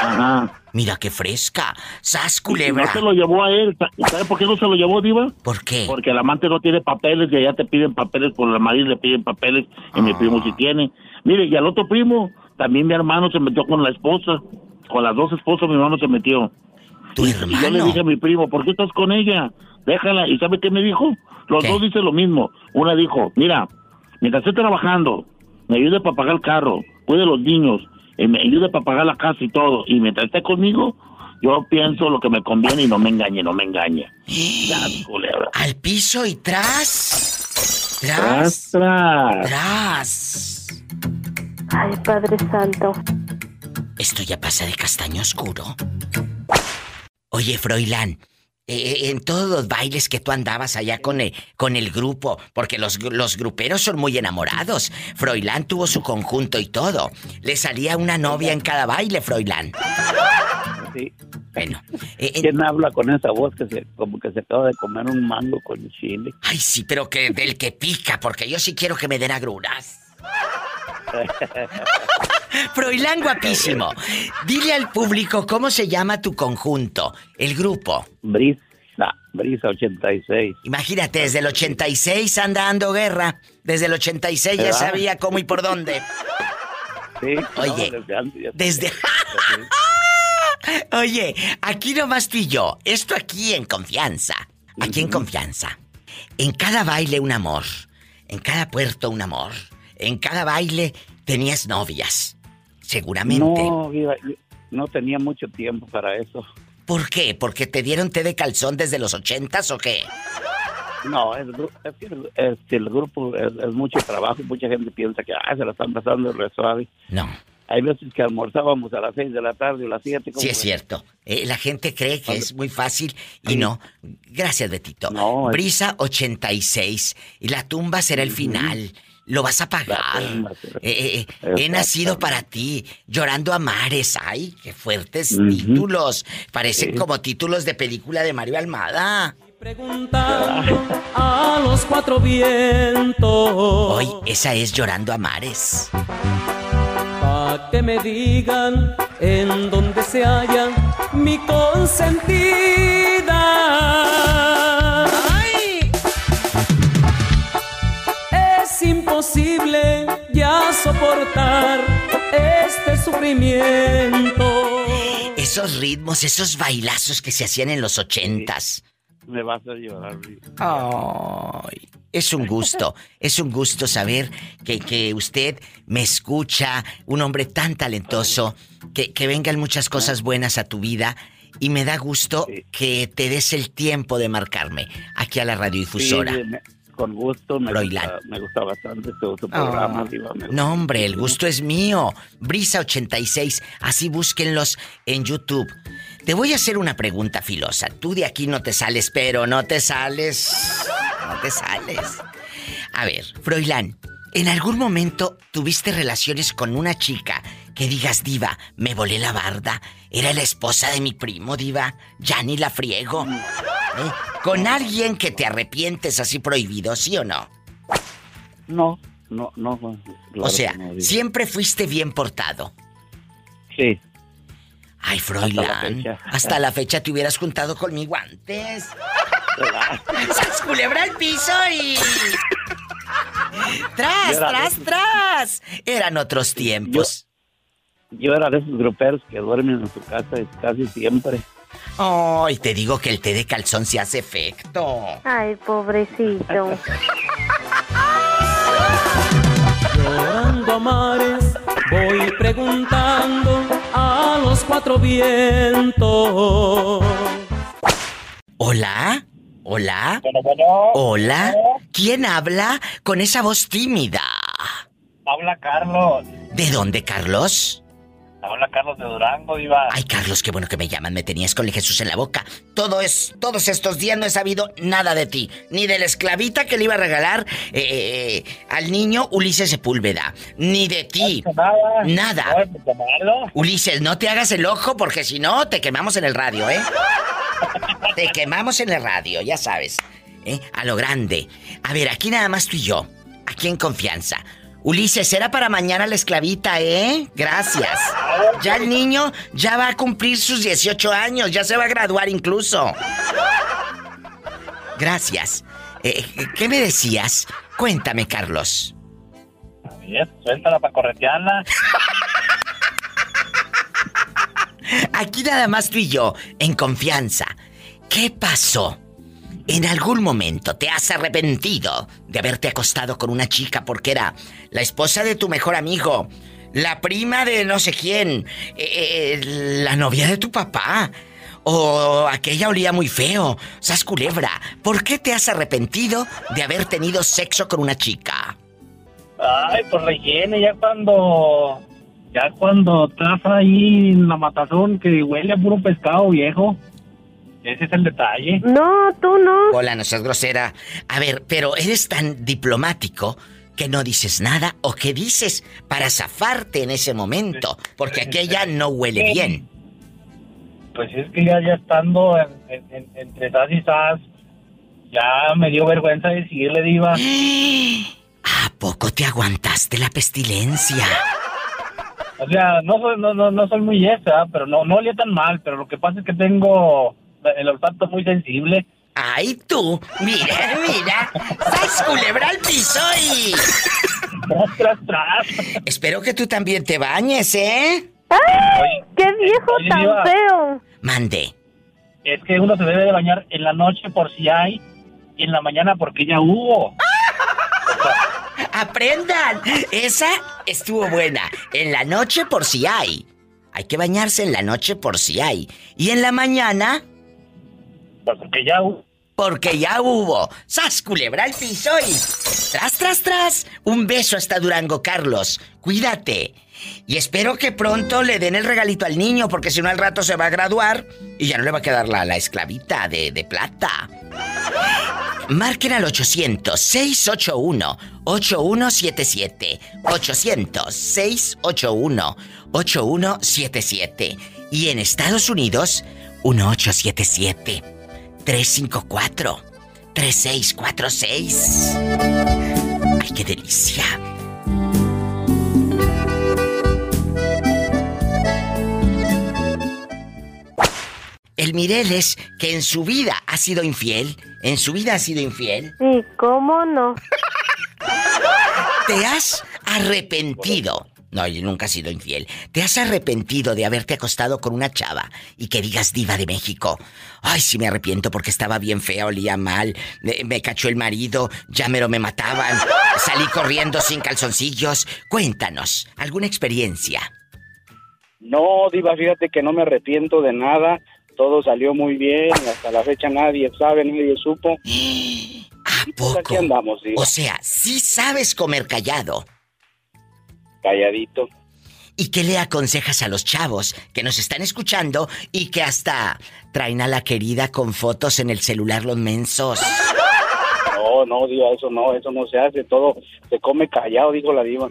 Ajá. Mira qué fresca. ¡Sas, culebra! no se lo llevó a él. ¿Sabe por qué no se lo llevó, Diva? ¿Por qué? Porque el amante no tiene papeles y allá te piden papeles, por la marido le piden papeles y mi primo sí tiene. Mire, y al otro primo, también mi hermano se metió con la esposa. Con las dos esposas mi hermano se metió. ¿Tu Y yo le dije a mi primo, ¿por qué estás con ella? Déjala. ¿Y sabe qué me dijo? Los dos dicen lo mismo. Una dijo, mira, mientras esté trabajando, me ayude para pagar el carro, cuide a los niños, y me ayude para pagar la casa y todo. Y mientras esté conmigo, yo pienso lo que me conviene y no me engañe, no me engañe. Culebra. Al piso y tras. Tras, Tras. tras. Tras. Ay, Padre Santo. Esto ya pasa de castaño oscuro. Oye, Froilán, eh, en todos los bailes que tú andabas allá con el, con el grupo, porque los, los gruperos son muy enamorados. Froilán tuvo su conjunto y todo. Le salía una novia en cada baile, Froilán. Sí. Bueno. eh, ¿Quién habla con esa voz que se, como que se acaba de comer un mango con chile? Ay, sí, pero que del que pica, porque yo sí quiero que me den agruras. Froilán guapísimo. Dile al público cómo se llama tu conjunto, el grupo. Brisa, Brisa 86. Imagínate, desde el 86 anda dando guerra. Desde el 86 ya ¿Verdad? sabía cómo y por dónde. Sí, Oye, no, desde antes ya- Desde... Oye, aquí nomás tú y yo. Esto aquí en confianza. Aquí en confianza. En cada baile un amor. En cada puerto un amor. En cada baile tenías novias. Seguramente. No, no tenía mucho tiempo para eso. ¿Por qué? ¿Porque te dieron té de calzón desde los ochentas o qué? No, es el, es que el grupo es, es mucho trabajo. Mucha gente piensa que ah, se la están pasando re suave. No. Hay veces que almorzábamos a las 6 de la tarde o las 7. Sí, es cierto. Eh, la gente cree que es muy fácil y no. Gracias, Betito. es- Brisa 86. Y la tumba será el final. Lo vas a pagar. Eh, eh, eh, he nacido para ti. Llorando a mares. Ay, qué fuertes Ujú. títulos. Parecen Sí. como títulos de película de Mario Almada. Preguntando a los cuatro vientos. Hoy, esa es Llorando a mares. Pa' que me digan en dónde se halla mi consentida. Imposible ya soportar este sufrimiento. Esos ritmos, esos bailazos que se hacían en los ochentas. Me vas a llorar. Ay, es un gusto, es un gusto saber que, que usted me escucha, un hombre tan talentoso, que, que vengan muchas cosas buenas a tu vida y me da gusto que te des el tiempo de marcarme aquí a la radiodifusora. Sí, con gusto. Me Froilán. gusta, me gusta bastante tu, tu programa. Ah, Diva, me gusta. no, hombre, el gusto es mío. Brisa86, así búsquenlos en YouTube. Te voy a hacer una pregunta filosa. Tú de aquí no te sales, pero no te sales. No te sales. A ver, Froilán, ¿en algún momento tuviste relaciones con una chica que digas, Diva, me volé la barda? Era la esposa de mi primo, Diva. Ya ni la friego. ¿Eh? Con alguien que te arrepientes así prohibido, ¿sí o no? No, no, no. Claro o sea, no, siempre fuiste bien portado. Sí. Ay, Hasta la Froilán. fecha. Hasta la fecha te hubieras juntado conmigo antes. ¡Sas culebra al piso y. ¡Tras, tras, de- tras! Eran otros tiempos. Yo era de esos gruperos que duermen en su casa casi siempre. Ay, te digo que el té de calzón se hace efecto. Ay, pobrecito. Llorando a mares, voy preguntando a los cuatro vientos. ¿Hola? ¿Hola? ¿Hola? ¿Quién habla con esa voz tímida? Habla Carlos. ¿De dónde, Carlos? Habla Carlos de Durango, Diva. Ay, Carlos, qué bueno que me llaman. Me tenías con el Jesús en la boca. Todo es, todos estos días no he sabido nada de ti. Ni de la esclavita que le iba a regalar eh, eh, al niño Ulises Sepúlveda. Ni de ti. Nada. Ulises, no te hagas el ojo porque si no te quemamos en el radio, ¿eh? te quemamos en el radio, ya sabes. ¿eh? A lo grande. A ver, aquí nada más tú y yo. Aquí en confianza. Ulises, será para mañana la esclavita, ¿eh? Gracias. Ya el niño ya va a cumplir sus 18 años, ya se va a graduar incluso. Gracias. Eh, ¿Qué me decías? Cuéntame, Carlos. Bien, suéltala para corretearla. Aquí nada más tú y yo, en confianza. ¿Qué pasó? ¿En algún momento te has arrepentido de haberte acostado con una chica porque era la esposa de tu mejor amigo, la prima de no sé quién, eh, eh, la novia de tu papá? O aquella olía muy feo. Sas culebra, ¿por qué te has arrepentido de haber tenido sexo con una chica? Ay, pues rellene ya cuando... Ya cuando estás ahí en la matazón que huele a puro pescado viejo. Ese es el detalle. No, tú no. Hola, no seas grosera. A ver, pero eres tan diplomático que no dices nada o que dices para zafarte en ese momento, porque aquella no huele bien. Pues es que ya, ya estando en- en- en- entre sas y sas, ya me dio vergüenza decirle, diva. ¿A poco te aguantaste la pestilencia? O sea, no soy, no, no, no soy muy esa, pero no, no olía tan mal, pero lo que pasa es que tengo el olfato muy sensible. Ay, tú, mira, mira, ¡Sas culebra al piso y... Tras, tras. Espero que tú también te bañes, ¿eh? ¡Ay! ¡Qué viejo Oye, tan Diva. feo! Mande. Es que uno se debe de bañar en la noche por si hay y en la mañana porque ya hubo. ¡Aprendan! Esa estuvo buena. En la noche por si hay. Hay que bañarse en la noche por si hay. Y en la mañana... Porque ya hubo. porque ya hubo. ¡Sas, culebra al piso. Tras, tras, tras. Un beso hasta Durango, Carlos. Cuídate. Y espero que pronto le den el regalito al niño, porque si no al rato se va a graduar y ya no le va a quedar la, la esclavita de, de plata. Marquen al 800-681-8177. 800-681-8177. Y en Estados Unidos, 1877-354-3646. ¡Ay, qué delicia! El Mireles, que en su vida ha sido infiel, en su vida ha sido infiel, Sí, ¿cómo no? ¿te has arrepentido? No, yo nunca he sido infiel. ¿Te has arrepentido de haberte acostado con una chava y que digas diva de México? Ay, sí me arrepiento porque estaba bien fea, olía mal, me, me cachó el marido, ya mero me mataban, salí corriendo sin calzoncillos. Cuéntanos, ¿alguna experiencia? No, Diva, fíjate que no me arrepiento de nada. Todo salió muy bien. Hasta la fecha nadie sabe, nadie supo. ¿A poco? Aquí andamos, Diva. O sea, sí sabes comer callado. Calladito. ¿Y qué le aconsejas a los chavos que nos están escuchando y que hasta traen a la querida con fotos en el celular los mensos? No, no, Diva, eso no, eso no se hace. Todo se come callado, dijo la Diva.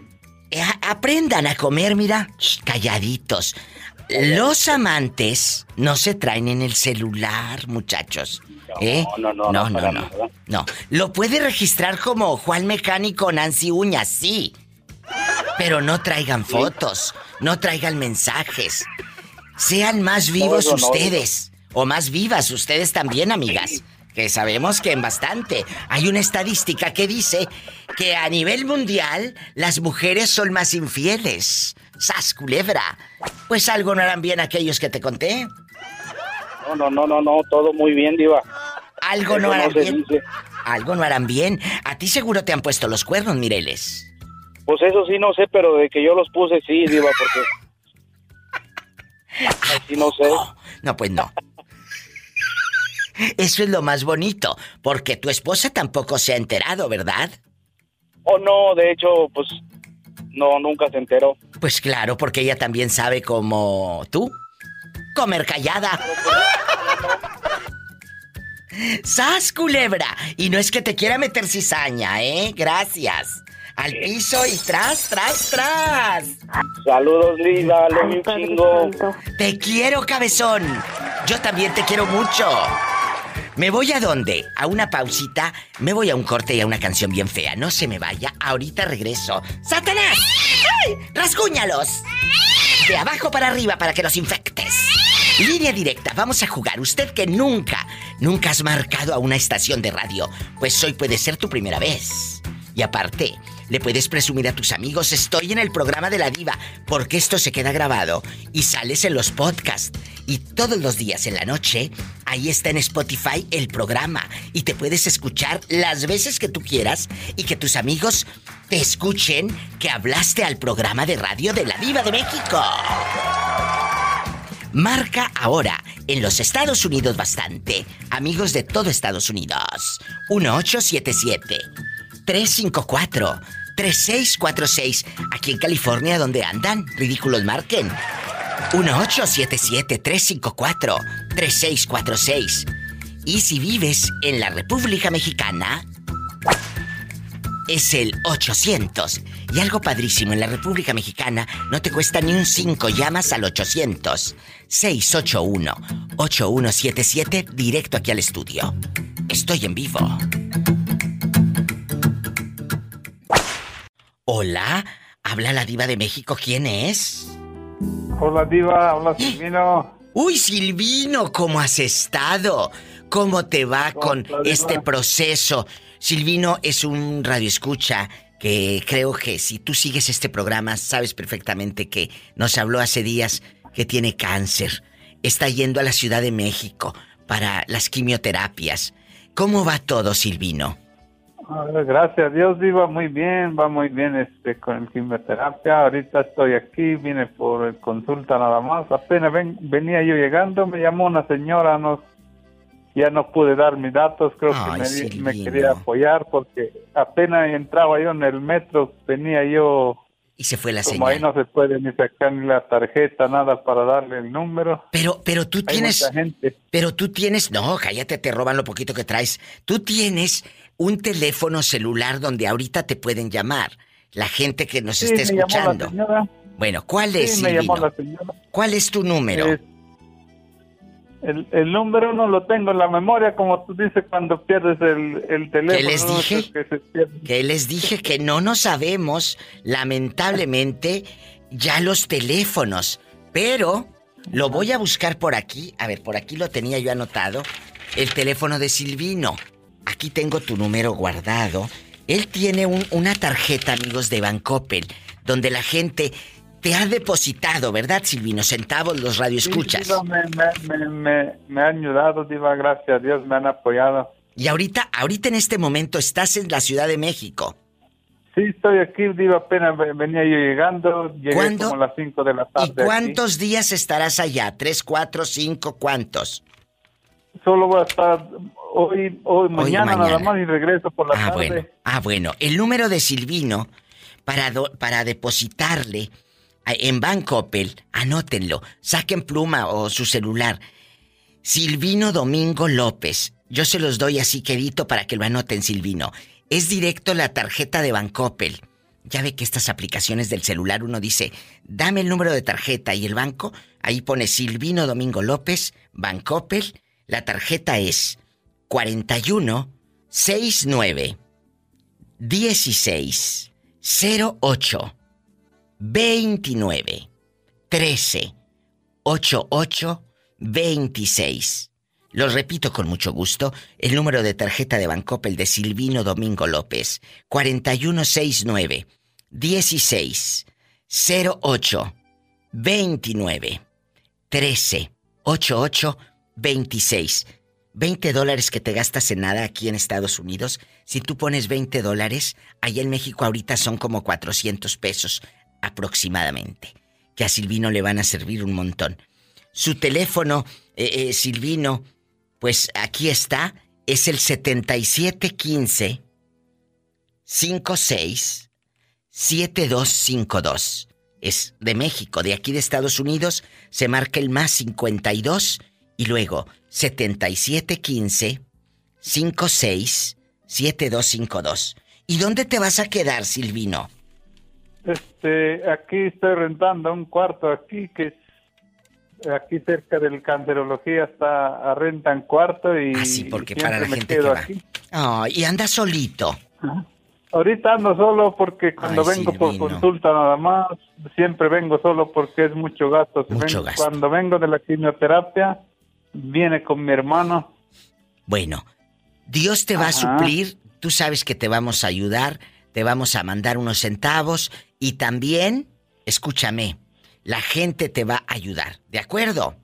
Eh, aprendan a comer, mira, Shh, calladitos. Los amantes no se traen en el celular, muchachos. ¿Eh? no, no, no, no, no, nada. no. Lo puede registrar como Juan Mecánico, Nancy Uñas, sí. Pero no traigan fotos, no traigan mensajes. Sean más vivos no, ustedes. O más vivas ustedes también, amigas. Que sabemos que en bastante. Hay una estadística que dice que a nivel mundial las mujeres son más infieles. ¡Sas, culebra! Pues algo no harán bien aquellos que te conté. No, no, no, no, no, todo muy bien, Diva. Algo no harán bien. dice. Algo no harán bien. A ti seguro te han puesto los cuernos, Mireles. Pues eso sí no sé, pero de que yo los puse sí, Diva, porque... Así no sé. No, pues no. Eso es lo más bonito, porque tu esposa tampoco se ha enterado, ¿verdad? Oh, no, de hecho, pues... No, nunca se enteró. Pues claro, porque ella también sabe como tú. Comer callada. ¡Sas, culebra! Y no es que te quiera meter cizaña, ¿eh? Gracias. Al piso y tras, tras, tras. Saludos, Diva, le un chingo. Te quiero, cabezón. Yo también te quiero mucho. ¿Me voy a dónde? A una pausita, me voy a un corte y a una canción bien fea. No se me vaya, ahorita regreso. ¡Satanás! ¡Ay! ¡Rasguñalos! De abajo para arriba para que los infectes. Línea directa, vamos a jugar. Usted que nunca, nunca has marcado a una estación de radio, pues hoy puede ser tu primera vez. Y aparte, le puedes presumir a tus amigos, estoy en el programa de la diva, porque esto se queda grabado y sales en los podcasts. Y todos los días en la noche, ahí está en Spotify el programa y te puedes escuchar las veces que tú quieras y que tus amigos te escuchen que hablaste al programa de radio de la diva de México. Marca ahora en los Estados Unidos bastante. Amigos de todo Estados Unidos. 1877 354 3646. Aquí en California, ¿dónde andan? Ridículos marquen. 1877 354 3646. Y si vives en la República Mexicana, es el 800. Y algo padrísimo, en la República Mexicana no te cuesta ni un 5, llamas al 800 681 8177 directo aquí al estudio. Estoy en vivo. Hola, habla la diva de México, ¿quién es? Hola Diva, hola Silvino. Uy, Silvino, ¿cómo has estado? ¿Cómo te va con Diva? este proceso? Silvino es un radioescucha que creo que si tú sigues este programa sabes perfectamente que nos habló hace días que tiene cáncer. Está yendo a la Ciudad de México para las quimioterapias. ¿Cómo va todo, Silvino? Gracias a Dios, Diva, muy bien, va muy bien este con el quimioterapia. Ahorita estoy aquí, vine por consulta nada más. Apenas ven- venía yo llegando, me llamó una señora, no, ya no pude dar mis datos, creo Ay, que me, me quería apoyar porque apenas entraba yo en el metro, venía yo... Y se fue la Como ahí no se puede ni sacar ni la tarjeta, nada para darle el número. Pero, pero tú Hay tienes. mucha gente. Pero tú tienes. No, cállate, te roban lo poquito que traes. Tú tienes un teléfono celular donde ahorita te pueden llamar. La gente que nos Sí, esté escuchando. Bueno, ¿cuál es, Sí, me llamó Silvino? la señora. ¿Cuál es tu número? Es- el, el número no lo tengo en la memoria, como tú dices, cuando pierdes el, el teléfono. ¿Qué les ¿no? dije? Que se pierde. Que les dije que no nos sabemos, lamentablemente, ya los teléfonos. Pero lo voy a buscar por aquí. A ver, por aquí lo tenía yo anotado. El teléfono de Silvino. Aquí tengo tu número guardado. Él tiene un- una tarjeta, amigos, de Bancoppel, donde la gente te ha depositado, ¿verdad, Silvino? Centavos los radioescuchas. Sí, me, me, me, me, me han ayudado, Diva, gracias a Dios, me han apoyado. Y ahorita, ahorita en este momento estás en la Ciudad de México. Sí, estoy aquí, Diva, apenas ve- venía yo llegando, llegué ¿Cuándo? como a las 5 de la tarde. ¿Y aquí. cuántos días estarás allá? ¿Tres, cuatro, cinco, cuántos? Solo voy a estar hoy, hoy, mañana, nada mañana. más y regreso por la Ah, tarde. bueno. Ah, bueno. El número de Silvino para, do- para depositarle en Bancoppel, anótenlo. Saquen pluma o su celular. Silvino Domingo López. Yo se los doy así quedito para que lo anoten, Silvino. Es directo la tarjeta de Bancoppel. Ya ve que estas aplicaciones del celular uno dice, dame el número de tarjeta y el banco, ahí pone Silvino Domingo López, Bancoppel. La tarjeta es 41 69 16 08 29 13 88 26. Los repito con mucho gusto, el número de tarjeta de Bancoppel de Silvino Domingo López, 4169 16 08 29 13 88 26. 20 dólares que te gastas en nada aquí en Estados Unidos. Si tú pones 20 dólares, allá en México ahorita son como 400 pesos aproximadamente. Que a Silvino le van a servir un montón. Su teléfono, eh, eh, Silvino, pues aquí está, es el 7715 56 7252. Es de México, de aquí de Estados Unidos, se marca el más 52 y luego 7715 56 7252. ¿Y dónde te vas a quedar, Silvino? Este, aquí estoy rentando un cuarto aquí que es aquí cerca del cancerología está a rentan cuarto y Ah, sí, porque para la gente que va. aquí. Oh, y anda solito. Ahorita ando solo porque cuando Ay, vengo por consulta nada más, siempre vengo solo porque es mucho gasto. Si Mucho vengo- gasto. Cuando vengo de la quimioterapia, viene con mi hermano. Bueno, Dios te va a suplir, tú sabes que te vamos a ayudar, te vamos a mandar unos centavos y también, escúchame, la gente te va a ayudar, ¿de acuerdo?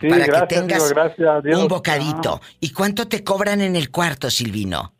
Sí, Para gracias, que tengas digo, gracias a Dios. un bocadito. ¿Y cuánto te cobran en el cuarto, Silvino?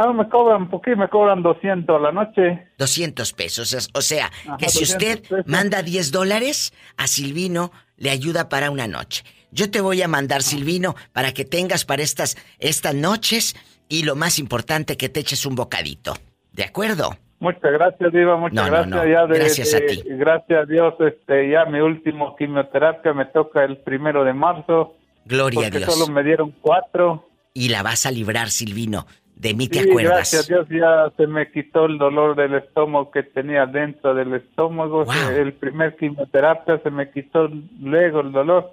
Ah, me cobran poquito, me cobran 200 a la noche. 200 pesos. es- O sea, Ajá, que si 200 usted pesos. manda 10 dólares, a Silvino le ayuda para una noche. Yo te voy a mandar, Silvino, para que tengas para estas, estas noches y lo más importante, que te eches un bocadito. ¿De acuerdo? Muchas gracias, Diva, muchas No, gracias. no, Ya de- gracias a de- ti. Gracias a Dios, este, ya mi último quimioterapia me toca el primero de marzo. Gloria a Dios. solo me dieron cuatro. Y la vas a librar, Silvino. De mí te Sí, acuerdas. gracias a Dios ya se me quitó el dolor del estómago que tenía dentro del estómago. El primer quimioterapia se me quitó luego el dolor.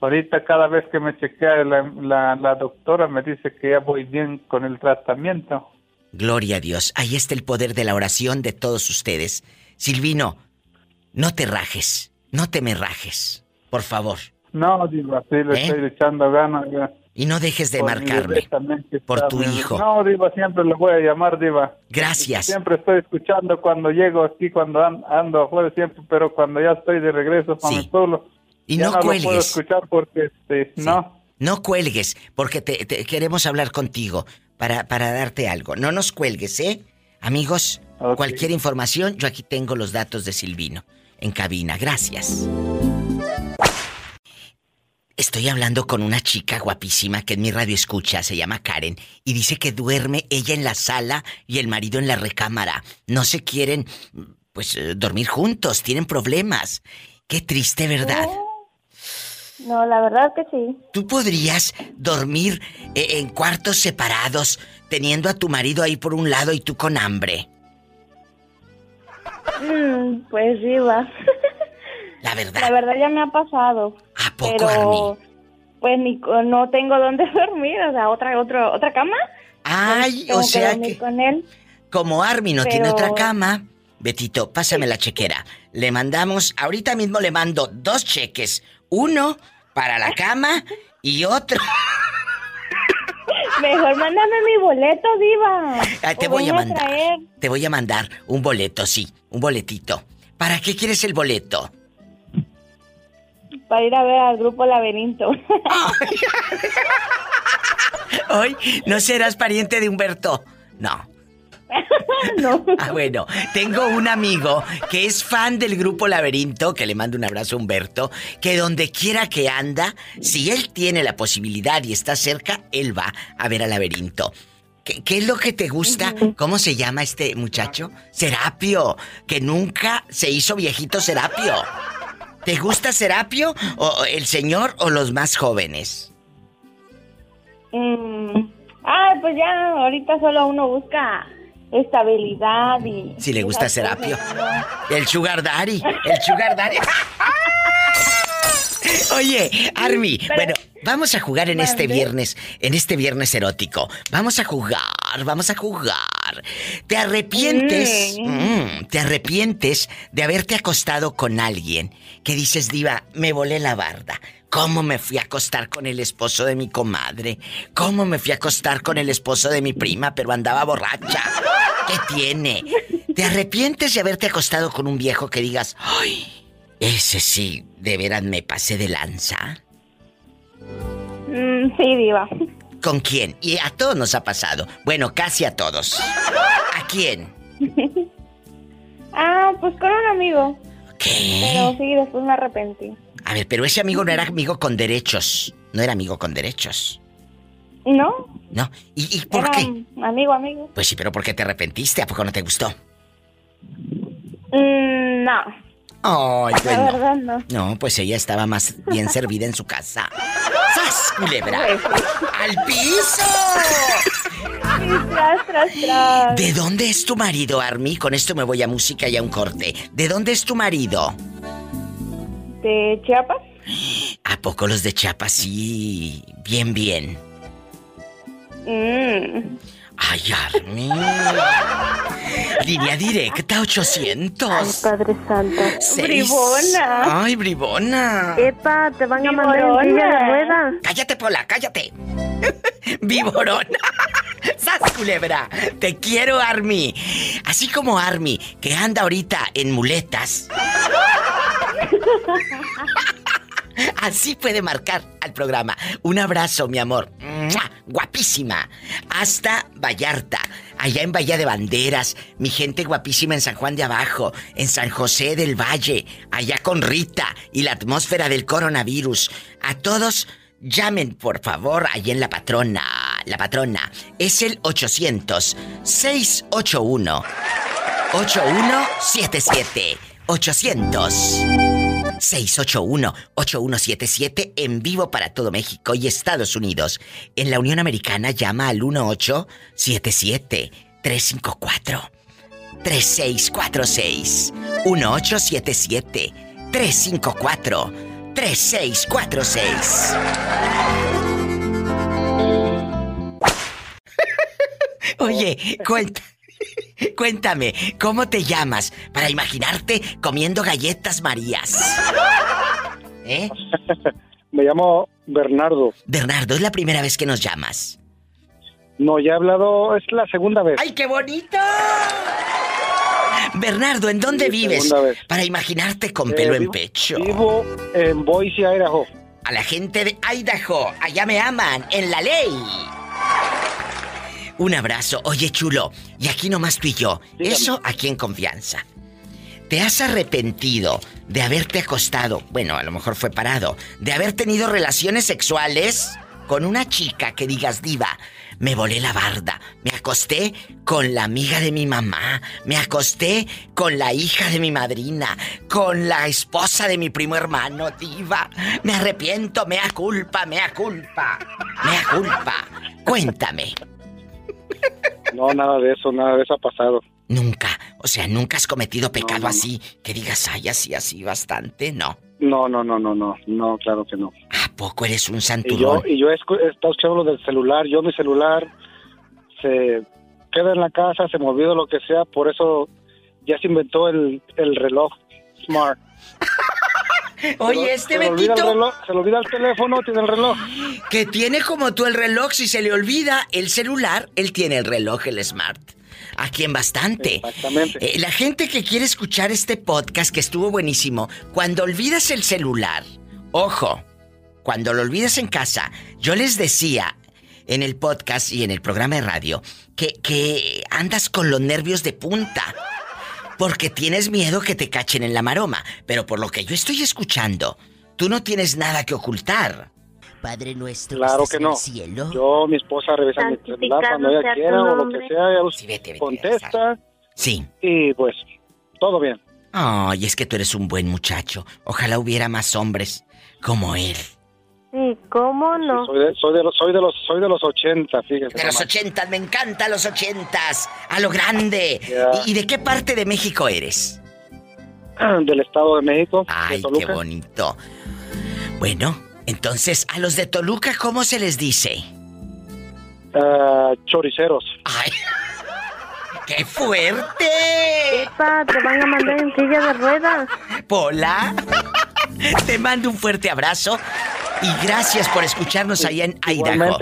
Ahorita cada vez que me chequea la, la, la doctora me dice que ya voy bien con el tratamiento. Gloria a Dios. Ahí está el poder de la oración de todos ustedes. Silvino, no te rajes. No te me rajes. Por favor. No, Diva, sí le ¿Eh? estoy echando ganas. ya. Y no dejes de Por marcarme. por tu hijo. No, Diva, siempre le voy a llamar, Diva. Gracias. Siempre estoy escuchando cuando llego aquí, cuando an- ando afuera, siempre, pero cuando ya estoy de regreso para Sí. pueblo, Y no no lo puedo cuelgues. escuchar porque, este, no. No cuelgues, porque te, te- queremos hablar contigo para, para darte algo. No nos cuelgues, ¿eh? Amigos, cualquier información, yo aquí tengo los datos de Silvino en cabina. Gracias. Estoy hablando con una chica guapísima que en mi radio escucha, se llama Karen, y dice que duerme ella en la sala y el marido en la recámara. No se quieren, pues, eh, dormir juntos, tienen problemas. Qué triste, ¿verdad? No, la verdad que sí. ¿Tú podrías dormir eh, en cuartos separados, teniendo a tu marido ahí por un lado y tú con hambre? Mm, pues sí, va. La verdad. La verdad ya me ha pasado. ¿A poco, pero, Pues ni, no tengo dónde dormir, o sea, otra, otra, otra cama. Ay, o sea que con él. como Army no tiene otra cama, Betito, pásame la chequera. Le mandamos, ahorita mismo le mando dos cheques. Uno para la cama y otro. Mejor mándame mi boleto, diva. Ah, te O voy a mandar. Te voy a mandar un boleto, sí, un boletito. ¿Para qué quieres el boleto? Para ir a ver al grupo Laberinto. Hoy no serás pariente de Humberto. No. no. Ah, bueno, tengo un amigo que es fan del grupo Laberinto, que le mando un abrazo a Humberto, que donde quiera que anda, si él tiene la posibilidad y está cerca, él va a ver al Laberinto. ¿Qué, qué es lo que te gusta? ¿Cómo se llama este muchacho? Serapio, que nunca se hizo viejito Serapio. ¿Te gusta Serapio o el señor o los más jóvenes? Mm, Ah, pues ya, ahorita solo uno busca estabilidad y... Si le gusta Serapio. El Sugar Daddy. El Sugar Daddy. Oye, Army, bueno, vamos a jugar en este viernes, en este viernes erótico. Vamos a jugar, vamos a jugar. ¿Te arrepientes? Mm. Mm, ¿Te arrepientes de haberte acostado con alguien que dices, Diva, me volé la barda? ¿Cómo me fui a acostar con el esposo de mi comadre? ¿Cómo me fui a acostar con el esposo de mi prima, pero andaba borracha? ¿Qué tiene? ¿Te arrepientes de haberte acostado con un viejo que digas, ay, ese sí, de veras me pasé de lanza? Mm, sí, diva. ¿Con quién? Y a todos nos ha pasado. Bueno, casi a todos. ¿A quién? Ah, pues con un amigo. ¿Qué? Pero sí, después me arrepentí. A ver, pero ese amigo no era amigo con derechos. No era amigo con derechos. ¿No? ¿No? ¿Y, y por Era qué? amigo, amigo. Pues sí, pero ¿por qué te arrepentiste? ¿A poco no te gustó? Mm, no, Ay, pues la no. verdad no. No, pues ella estaba más bien servida en su casa. ¡Sas, culebra! ¡Al piso! Tras, tras, tras. ¿De dónde es tu marido, Army? Con esto me voy a música y a un corte. ¿De dónde es tu marido? ¿De Chiapas? ¿A poco los de Chiapas sí? Bien, bien. Mm. Ay, Army. Línea directa 800. Padre Santo. Seis. Bribona. Ay, bribona. Epa, te van a mandar en silla de ruedas. Cállate, Pola, cállate. Viborona. ¡Sas, culebra! Te quiero, Army. Así como Army, que anda ahorita en muletas. Así puede marcar al programa. Un abrazo, mi amor. Guapísima. Hasta Vallarta. Allá en Bahía de Banderas. Mi gente guapísima en San Juan de Abajo. En San José del Valle. Allá con Rita. Y la atmósfera del coronavirus. A todos, llamen, por favor, allá en La Patrona. La Patrona. Es el 800-681. 8177. 800. 681-8177 en vivo para todo México y Estados Unidos. En la Unión Americana llama al 1877-354-3646. 1877-354-3646. Oye, cuenta. Cuéntame, ¿cómo te llamas para imaginarte comiendo galletas Marías? ¿Eh? Me llamo Bernardo. Bernardo, es la primera vez que nos llamas. No, ya he hablado, es la segunda vez. ¡Ay, qué bonito! Bernardo, ¿en dónde Sí, vives? vez. Para imaginarte con Eh, pelo en pecho. Vivo en Boise, Idaho. A la gente de Idaho, allá me aman, en la ley. Un abrazo. Oye, chulo, y aquí nomás tú y yo. Eso aquí en confianza. ¿te has arrepentido de haberte acostado? Bueno, a lo mejor fue parado. De haber tenido relaciones sexuales con una chica que digas diva. Me volé la barda. Me acosté con la amiga de mi mamá. Me acosté con la hija de mi madrina. Con la esposa de mi primo hermano, diva. Me arrepiento, mea culpa, mea culpa. Mea culpa. Cuéntame. No, nada de eso, nada de eso ha pasado. Nunca. O sea, nunca has cometido pecado así. Que digas, ay, así, así, bastante. No. No, no, no, no, no, no, claro que no. ¿A poco eres un Y yo, y yo he estado escuchando lo del celular. Yo mi celular se queda en la casa, se me olvida lo que sea, por eso ya se inventó el, el reloj smart. Oye, Se este le Betito. reloj, se le olvida el teléfono, tiene el reloj. Que tiene como tú el reloj, si se le olvida el celular, él tiene el reloj, el smart. Aquí en bastante. Exactamente. Eh, la gente que quiere escuchar este podcast que estuvo buenísimo, cuando olvidas el celular, ojo, cuando lo olvidas en casa, yo les decía en el podcast y en el programa de radio que, que andas con los nervios de punta. Porque tienes miedo que te cachen en la maroma. Pero por lo que yo estoy escuchando, tú no tienes nada que ocultar. Padre nuestro. Claro que no. Yo, mi esposa revisa mi celular cuando ella quiera o lo que sea, ella contesta Sí. y pues todo bien. Ay, es que tú eres un buen muchacho. Ojalá hubiera más hombres como él. Sí, ¿cómo no? Soy de, soy de los soy de los soy de los 80, fíjese. De los nomás. ochentas, me encantan los ochentas. A lo grande. ¿Y, y de qué parte de México eres? Del Estado de México. Ay, de Toluca. qué bonito. Bueno, entonces, a los de Toluca, ¿cómo se les dice? Ah, choriceros. Ay, ¡Qué fuerte! Epa, te van a mandar en silla de ruedas. Pola, te mando un fuerte abrazo y gracias por escucharnos allá en Idaho.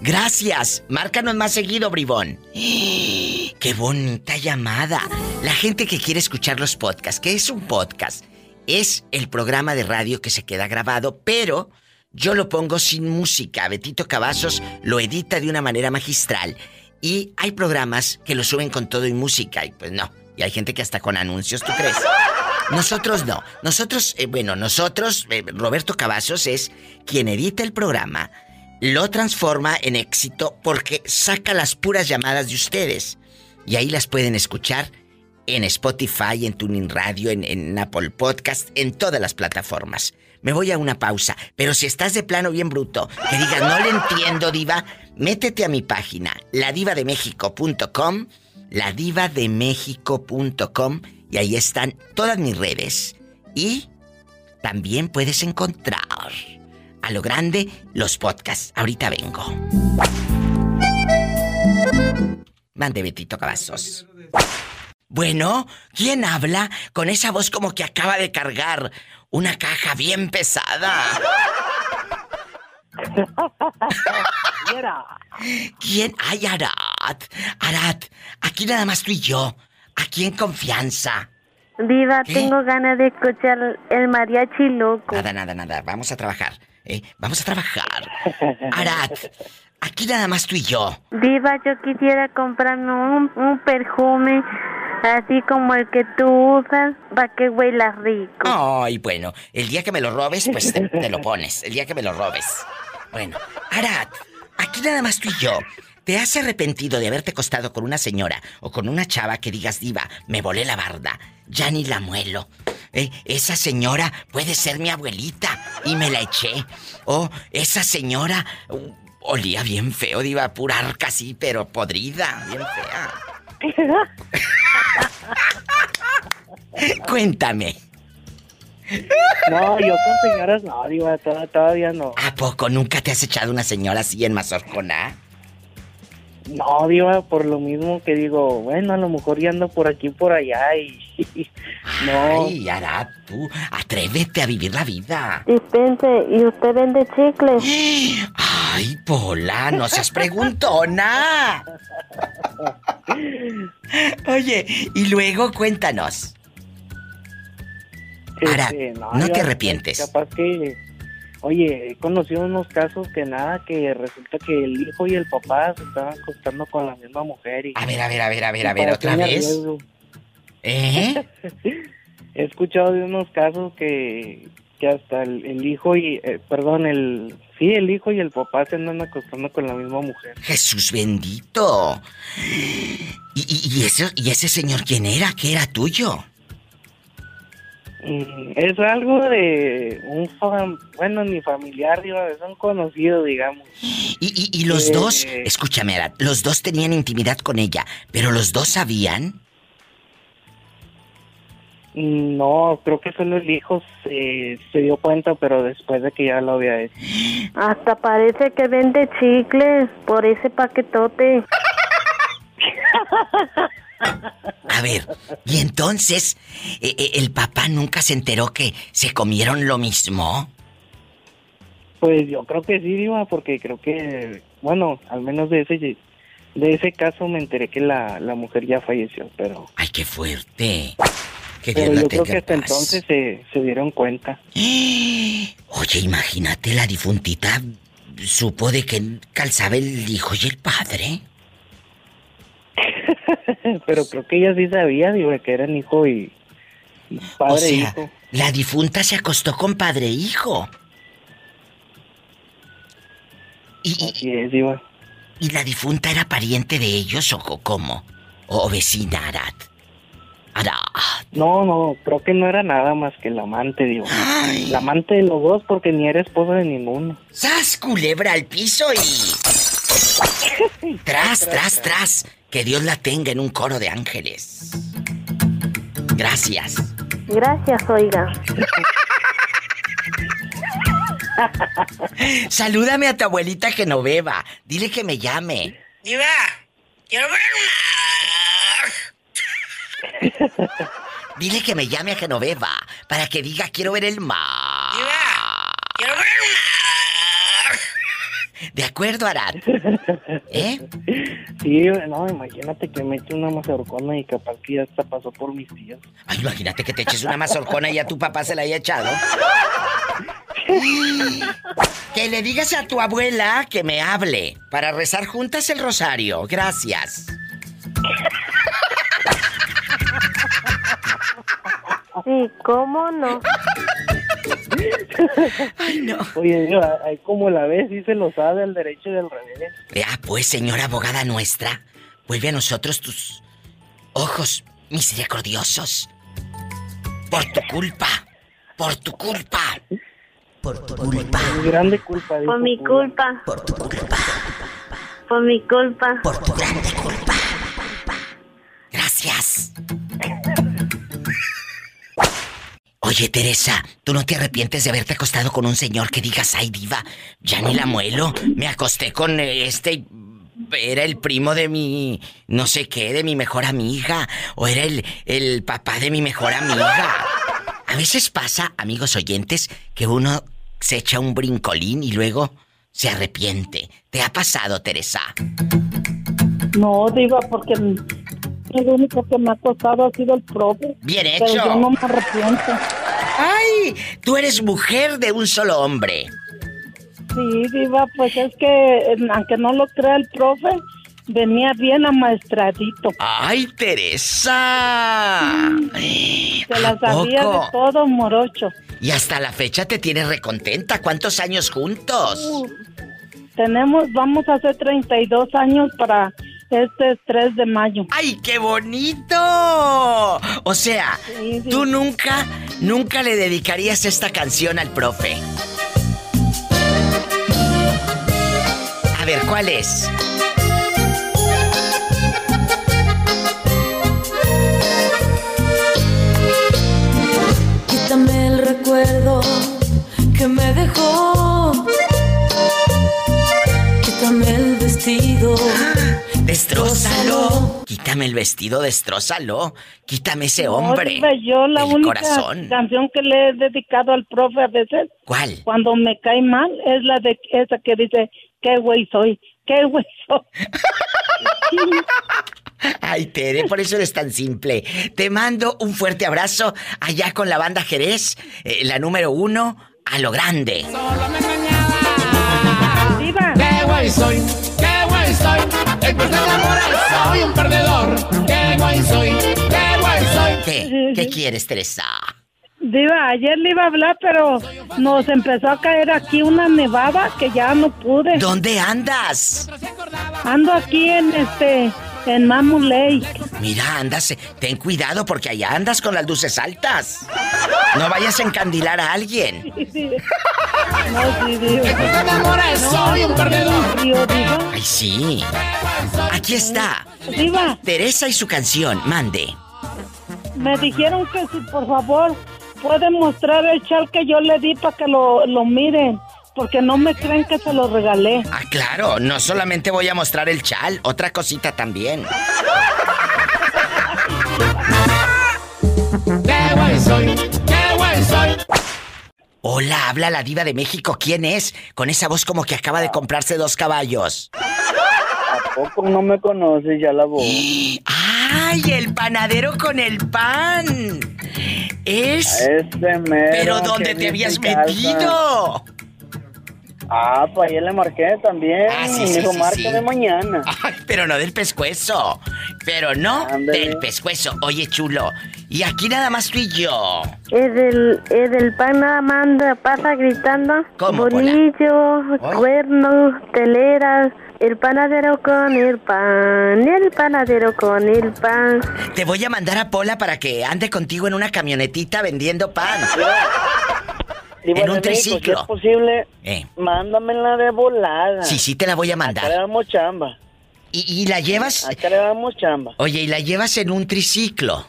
Gracias. Márcanos más seguido, bribón. Qué bonita llamada. La gente que quiere escuchar los podcasts, ¿qué es un podcast? Es el programa de radio que se queda grabado, pero yo lo pongo sin música. Betito Cavazos lo edita de una manera magistral. Y hay programas que lo suben con todo y música, y pues no. Y hay gente que hasta con anuncios, ¿tú crees? Nosotros no. Nosotros, eh, bueno, nosotros, eh, Roberto Cavazos es quien edita el programa, lo transforma en éxito porque saca las puras llamadas de ustedes. Y ahí las pueden escuchar en Spotify, en Tuning Radio, en, Apple Podcast, en todas las plataformas. Me voy a una pausa, pero si estás de plano bien bruto, que digas, no le entiendo, diva, métete a mi página, ladivademexico.com, ladivademexico.com, y ahí están todas mis redes. Y también puedes encontrar a lo grande los podcasts. Ahorita vengo. Mande Betito Cavazos. Bueno, ¿quién habla con esa voz como que acaba de cargar una caja bien pesada? ¿Quién? Ay, Arat. Arat, aquí nada más tú y yo. Aquí en confianza. Diva, tengo ganas de escuchar el mariachi loco. Nada, nada, nada. Vamos a trabajar. ¿eh? Vamos a trabajar. Arat, aquí nada más tú y yo. Diva, yo quisiera comprarme un, un perfume así como el que tú usas para que huela rico. Ay, bueno, el día que me lo robes, pues te, te lo pones. El día que me lo robes. Bueno, Arat, aquí nada más tú y yo. ¿Te has arrepentido de haberte acostado con una señora o con una chava que digas, diva, me volé la barda, ya ni la muelo? Eh, esa señora puede ser mi abuelita y me la eché. O esa señora uh, olía bien feo, diva, pura arca así, pero podrida, bien fea. Cuéntame. No, yo con señoras no, diva, to- todavía no. ¿A poco nunca te has echado una señora así en Mazorcona? No, diva, por lo mismo que digo, bueno, a lo mejor ya ando por aquí por allá y... no. Ay, Arad, tú, atrévete a vivir la vida. Dispense, ¿y usted vende chicles? Ay, Pola, no seas preguntona. Oye, y luego cuéntanos. Este, no diva, te arrepientes. Capaz que... Oye, he conocido unos casos que nada, que resulta que el hijo y el papá se estaban acostando con la misma mujer y... A ver, a ver, a ver, a ver, a ver, otra vez. ¿Eh? he escuchado de unos casos que, que hasta el, el hijo y, eh, perdón, el, sí, el hijo y el papá se andan acostando con la misma mujer. Jesús bendito. ¿Y, y, y eso, ¿Y ese señor quién era? ¿Qué era tuyo? Mm, Es algo de un, fam- bueno, ni familiar, digo, es un conocido, digamos. Y, y- y los Eh, dos, escúchame, Arad, los dos tenían intimidad con ella, pero los dos sabían. No, creo que solo el hijo se, se dio cuenta, pero después de que ya lo había hecho. Hasta parece que vende chicles por ese paquetote. A ver, y entonces, eh, eh, ¿el papá nunca se enteró que se comieron lo mismo? Pues yo creo que sí, Diva, porque creo que, bueno, al menos de ese de ese caso me enteré que la, la mujer ya falleció, pero... Ay, qué fuerte. Que Pero yo creo que hasta paz. entonces se, se dieron cuenta. Oye, imagínate, la difuntita supo de que calzaba el hijo y el padre. pero creo que ella sí sabía, digo, que eran hijo y padre o e sea, hijo. la difunta se acostó con padre e hijo. Y, Así es, Diva. ¿Y la difunta era pariente de ellos o cómo? ¿O vecina, Arad? Arad. No, no, creo que no era nada más que el amante, digo. La amante de los dos porque ni era esposa de ninguno. ¡Sas, culebra al piso y... tras, tras, tras. Que Dios la tenga en un coro de ángeles. Gracias. Gracias, oiga. Salúdame a tu abuelita Genoveva. Dile que me llame. Diva, quiero ver Dile que me llame a Genoveva para que diga quiero ver el mar. quiero ver De acuerdo, Arad. ¿Eh? Sí, no, imagínate que me eche una mazorcona y capaz que ya hasta pasó por mis tías. Ay, imagínate que te eches una mazorcona y a tu papá se la haya echado. Que le digas a tu abuela que me hable para rezar juntas el rosario. Gracias. Sí, ¿cómo no? Ay, no. Oye, yo, como la ves, sí se lo sabe al derecho y al revés. Ah, pues, señora abogada nuestra, vuelve a nosotros tus ojos misericordiosos. Por tu culpa. Por tu culpa. Por tu culpa. Mi grande culpa. Por mi culpa. Por tu culpa. Por mi culpa. Por tu grande culpa. Gracias. Oye, Teresa, ¿tú no te arrepientes de haberte acostado con un señor que digas, ay, diva, ya ni la muelo? Me acosté con este... Era el primo de mi... no sé qué, de mi mejor amiga. O era el, el papá de mi mejor amiga. A veces pasa, amigos oyentes, que uno se echa un brincolín y luego se arrepiente. ¿Te ha pasado, Teresa? No, Diva, porque el único que me ha costado ha sido el profe. Bien Pero hecho. yo no me arrepiento. ¡Ay! Tú eres mujer de un solo hombre. Sí, Diva, pues es que, eh, aunque no lo crea el profe, venía bien amaestradito. ¡Ay, Teresa! Se la sabía de todo, morocho. Y hasta la fecha te tienes recontenta. ¿Cuántos años juntos? Uh, tenemos, vamos a hacer 32 años para este 3 de mayo. ¡Ay, qué bonito! O sea, tú nunca, nunca le dedicarías esta canción al profe. A ver, ¿cuál es? Quítame el recuerdo que me dejó. Quítame el vestido. Destrózalo. Quítame el vestido, destrózalo. Quítame ese hombre. No, Diva, yo la única corazón. canción que le he dedicado al profe a veces, ¿Cuál? cuando me cae mal, es la de esa que dice, qué güey soy, qué güey soy. Ay, Tere, por eso eres tan simple. Te mando un fuerte abrazo allá con la banda Jerez, eh, la número uno, a lo grande. ¡Qué guay soy! ¡Qué guay soy! El que se enamora soy un perdedor. ¡Qué guay soy! ¡Qué guay soy! ¿Qué? ¿Qué quieres, Teresa? Diva, ayer le iba a hablar, pero nos empezó a caer aquí una nevada que ya no pude. ¿Dónde andas? Ando aquí en este, en Mamu Lake. Mira, andas, ten cuidado porque allá andas con las luces altas. No vayas a encandilar a alguien. No, sí, Diva. soy un perdedor. Ay, sí. Aquí está. Diva. Teresa y su canción, mande. Me dijeron que si por favor pueden mostrar el chal que yo le di para que lo, lo miren. Porque no me creen que se lo regalé. Ah, claro, no solamente voy a mostrar el chal, otra cosita también. ¡Qué güey soy! ¡Qué güey soy! Hola, habla la diva de México. ¿Quién es? Con esa voz como que acaba de comprarse dos caballos. ¿A poco no me conoces ya la voz? ¡Ay, el panadero con el pan! Es... Ese mero ¿Pero dónde te habías metido? Ah, pues ayer le marqué también. Ah, sí, y sí, dijo, sí, marca sí. de mañana. Ay, pero no del pescuezo. Pero no del pescuezo. Oye, chulo. Y aquí nada más tú y yo. Es del, es del pan nada más pasa gritando. ¿Cómo? Bolillo, cuernos, teleras. El panadero con el pan, el panadero con el pan. Te voy a mandar a Pola para que ande contigo en una camionetita vendiendo pan. En un México, triciclo. Si es posible, Eh. mándamela de volada. Sí, sí te la voy a mandar. Acá le damos chamba. ¿Y, y la llevas? Acá le damos chamba. Oye, ¿y la llevas en un triciclo?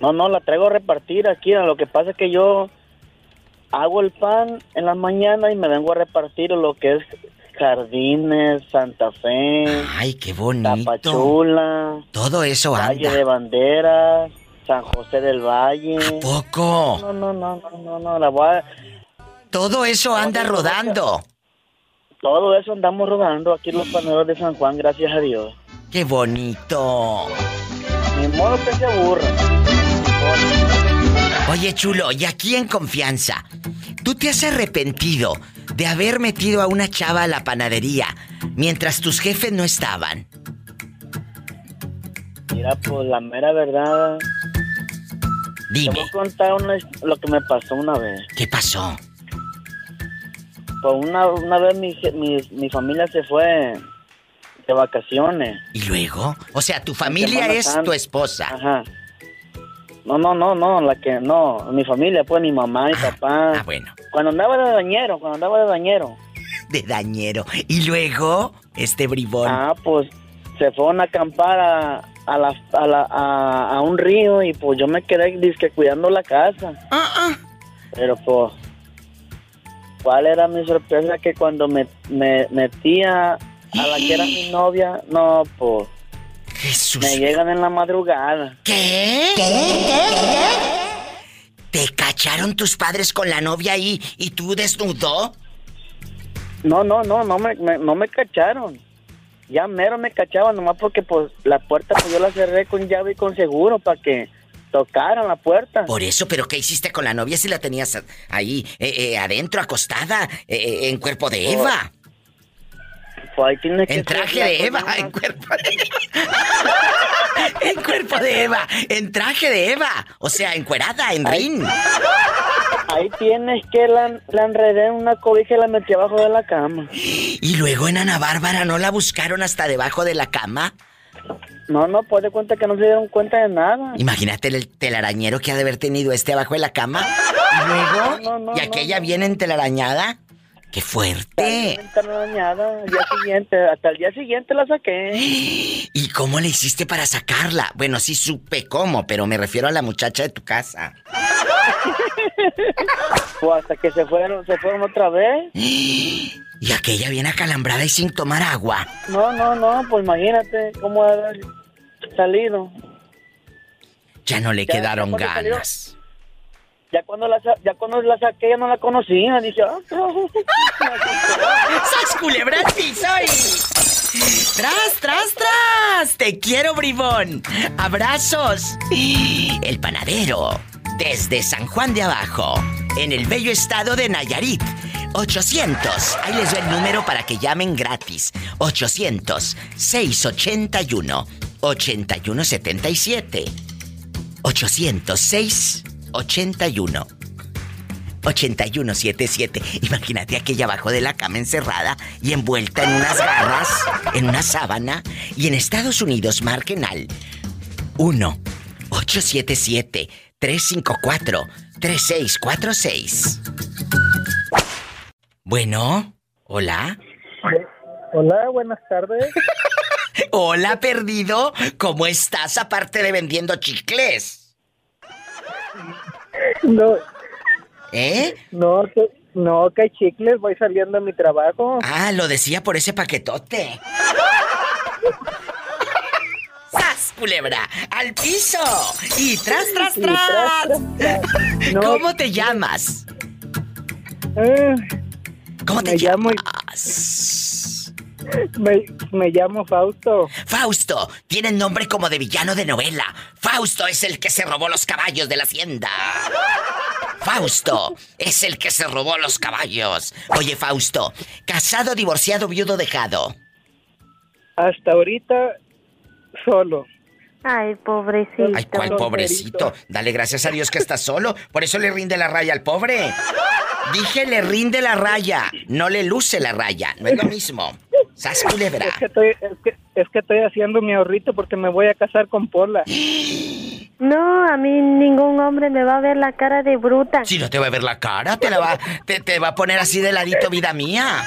No, no, la traigo a repartir aquí. Lo que pasa es que yo hago el pan en la mañana y me vengo a repartir lo que es Jardines, Santa Fe, Ay, qué bonito. Tapachula, Todo eso Valle anda. de Banderas, San José del Valle. poco? No, no, no, no, no, no, la voy a... Todo eso anda rodando. Todo eso andamos rodando aquí en los panaderos de San Juan, gracias a Dios. Qué bonito. Ni modo que se aburra. Oye, chulo, y aquí en confianza, ¿tú te has arrepentido de haber metido a una chava a la panadería mientras tus jefes no estaban? Mira, pues la mera verdad. Dime. Te voy a contar una lo que me pasó una vez. ¿Qué pasó? Pues una, una vez mi, mi, mi familia se fue de vacaciones. ¿Y luego? O sea, tu familia es Santa. tu esposa. Ajá. No, no, no, no, la que no, mi familia, pues mi mamá, mi papá. Ah, bueno. Cuando andaba de dañero, cuando andaba de dañero. De dañero. ¿Y luego? Este bribón. Ah, pues se fueron a acampar a, a, la, a, la, a, a un río y pues yo me quedé disque cuidando la casa. Ah, Pero pues, ¿cuál era mi sorpresa? Que cuando me, me metía a la que era mi novia, no, pues, Jesús. me llegan en la madrugada. ¿Qué? ¿Te cacharon tus padres con la novia ahí y tú desnudo? No, no, no, no me, me- no me cacharon. Ya mero me cachaban, nomás porque pues la puerta pues yo la cerré con llave y con seguro para que tocaran la puerta. Por eso, ¿pero qué hiciste con la novia si la tenías ahí, eh, eh, adentro, acostada, eh, eh, en cuerpo de Eva? Pues ahí tiene que En traje de Eva, en cuerpo de Eva. En cuerpo de Eva, en traje de Eva. O sea, encuerada, en rin. Ahí tienes que la, la enredé en una cobija y la metí abajo de la cama. Y luego en Ana Bárbara no la buscaron hasta debajo de la cama. No, no, pues de cuenta que no se dieron cuenta de nada. Imagínate el telarañero que ha de haber tenido este abajo de la cama. Y luego, No, no, y aquella viene en telarañada. ¡Qué fuerte! Dañada. Al día siguiente, hasta el día siguiente la saqué. ¿Y cómo le hiciste para sacarla? Bueno, sí supe cómo, pero me refiero a la muchacha de tu casa. Pues hasta que se fueron, se fueron otra vez. Y aquella viene acalambrada y sin tomar agua. No, no, no, pues imagínate cómo haber salido. Ya no le Ya, quedaron salió- ganas. Ya cuando la, ya cuando la saqué ya no la conocía. Dice, ah, ¡Sas culebra. ¡Tras, tras, tras! ¡Te quiero, bribón! ¡Abrazos! El panadero, desde San Juan de Abajo, en el bello estado de Nayarit. 800, ahí les doy el número para que llamen gratis. 800-681-8177. 806 81 8177. Imagínate aquella abajo de la cama encerrada y envuelta en unas garras, en una sábana. Y en Estados Unidos marquen al 1 877 354 3646. Bueno, hola. Hola, buenas tardes. Hola, perdido. ¿Cómo estás aparte de vendiendo chicles? No, ¿Eh? no, que, no, que hay chicles, voy saliendo de mi trabajo. Ah, lo decía por ese paquetote. ¡Sas, culebra! ¡Al piso! ¡Y tras, tras, tras! No. ¿Cómo te llamas? Eh, ¿Cómo te me llamo- llamas? Me, me llamo Fausto. Fausto, tiene nombre como de villano de novela. Fausto es el que se robó los caballos de la hacienda. Fausto es el que se robó los caballos. Oye, Fausto, casado, divorciado, viudo, dejado. Hasta ahorita, solo. Ay, pobrecito. Ay, cuál pobrecito. Dale gracias a Dios que está solo. Por eso le rinde la raya al pobre. Dije le rinde la raya, no le luce la raya. No es lo mismo. Sas culebra. Es que, estoy, es, que, es que estoy haciendo mi ahorrito porque me voy a casar con Pola. No, a mí ningún hombre me va a ver la cara de bruta. Si no te va a ver la cara, te la va, te, te va a poner así de ladito, vida mía.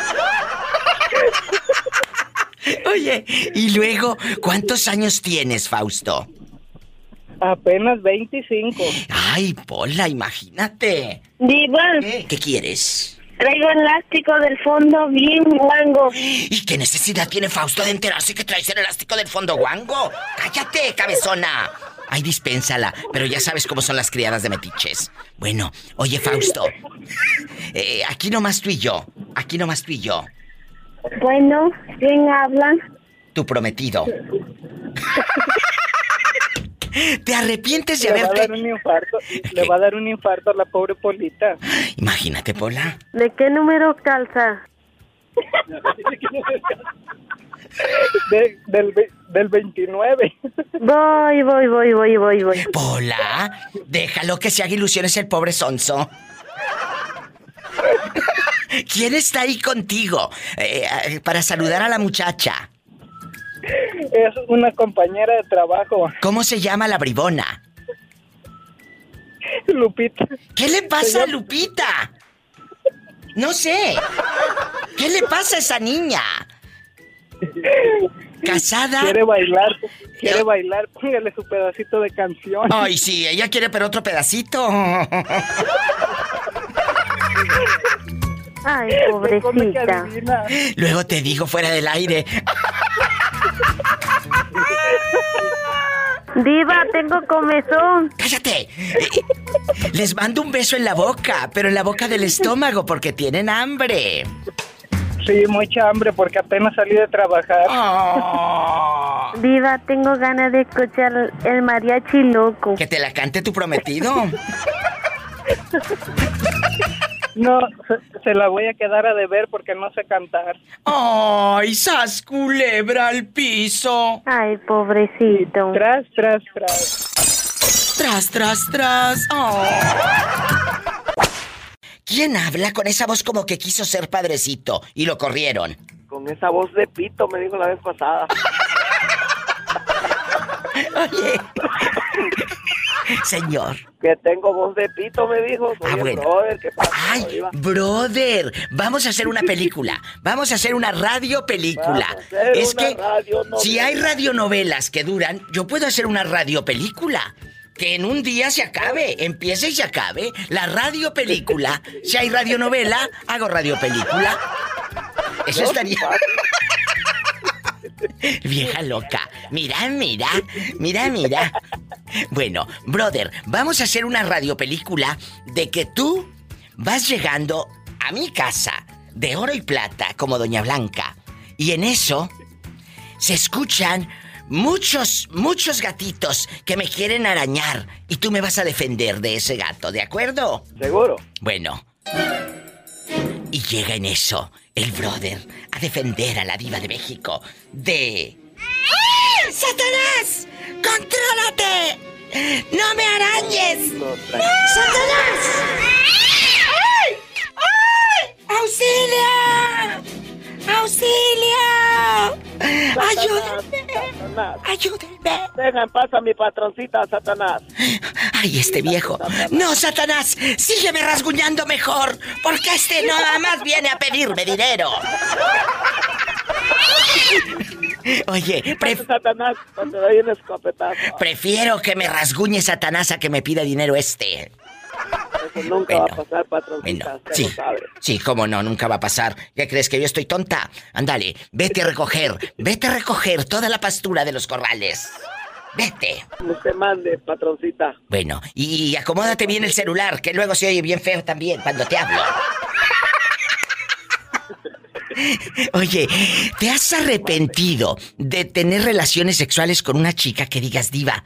Oye, y luego, ¿cuántos años tienes, Fausto? Apenas 25. Ay, Pola, imagínate. Diva, ¿Qué quieres? Traigo elástico del fondo bien guango. ¿Y qué necesidad tiene Fausto de enterarse que traes el elástico del fondo guango? ¡Cállate, cabezona! Ay, dispénsala, pero ya sabes cómo son las criadas de metiches. Bueno, oye, Fausto. eh, aquí nomás tú y yo. Aquí nomás tú y yo. Bueno, ¿quién habla? Tu prometido. ¿Te arrepientes de Le va a haberte... dar un infarto. Le va a dar un infarto a la pobre Polita. Imagínate, Pola. ¿De qué número calza? De- del, del 29. Voy, voy, voy, voy, voy, voy. Pola, déjalo que se haga ilusiones el pobre sonso. ¿Quién está ahí contigo? Eh, eh, para saludar a la muchacha. Es una compañera de trabajo. ¿Cómo se llama la bribona? Lupita. ¿Qué le pasa a Lupita? No sé. ¿Qué le pasa a esa niña? ¿Casada? Quiere bailar. Quiere bailar. Póngale su pedacito de canción. Ay, sí, ella quiere pero otro pedacito. Ay, pobrecita. Luego te digo fuera del aire. Diva, tengo comezón. ¡Cállate! Les mando un beso en la boca, pero en la boca del estómago porque tienen hambre. Sí, mucha hambre porque apenas salí de trabajar. Diva, tengo ganas de escuchar el mariachi loco. Que te la cante tu prometido. No, se, se la voy a quedar a deber porque no sé cantar. ¡Ay, sas culebra al piso! Ay, pobrecito. Tras, tras, tras. Tras, tras, tras. Oh. ¿Quién habla con esa voz como que quiso ser padrecito y lo corrieron? Con esa voz de pito me dijo la vez pasada. Oye. Señor. Que tengo voz de pito, me dijo. Soy Ah, bueno. brother, ¿qué pasa? Ay, brother, vamos a hacer una película. Vamos a hacer una radio película. Es que si hay radionovelas que duran, yo puedo hacer una radio película. Que en un día se acabe, empiece y se acabe. La radio película. Si hay radionovela, hago radio película. Eso estaría. Vieja loca. Mira, mira. Mira, mira. Bueno, brother, vamos a hacer una radiopelícula de que tú vas llegando a mi casa de oro y plata como Doña Blanca. Y en eso se escuchan muchos, muchos gatitos que me quieren arañar. Y tú me vas a defender de ese gato, ¿de acuerdo? ¿Seguro? Bueno. Y llega en eso el brother a defender a la diva de México de... ¡Satanás! ¡Contrólate! ¡No me arañes! ¡Satanás! ¡Ay! ¡Ay! ¡Auxilio! ¡Auxilio! ¡Ayúdenme! ¡Ayúdenme! Deja en paz a mi patroncita, Satanás. ¡Ay, este viejo! ¡No, Satanás! ¡Sígueme rasguñando mejor! Porque este nada más viene a pedirme dinero. Oye, pref- Satanás, te doy un escopetazo. prefiero que me rasguñe Satanás a que me pida dinero este. Eso nunca va a pasar, patroncita. usted Sí, sí, cómo no, nunca va a pasar. ¿Qué crees que yo estoy tonta? Ándale, vete a recoger, vete a recoger toda la pastura de los corrales. Vete. Usted mande, patroncita. Bueno, y acomódate bien el celular, que luego se oye bien feo también cuando te hablo. Oye, ¿te has arrepentido de tener relaciones sexuales con una chica que digas diva?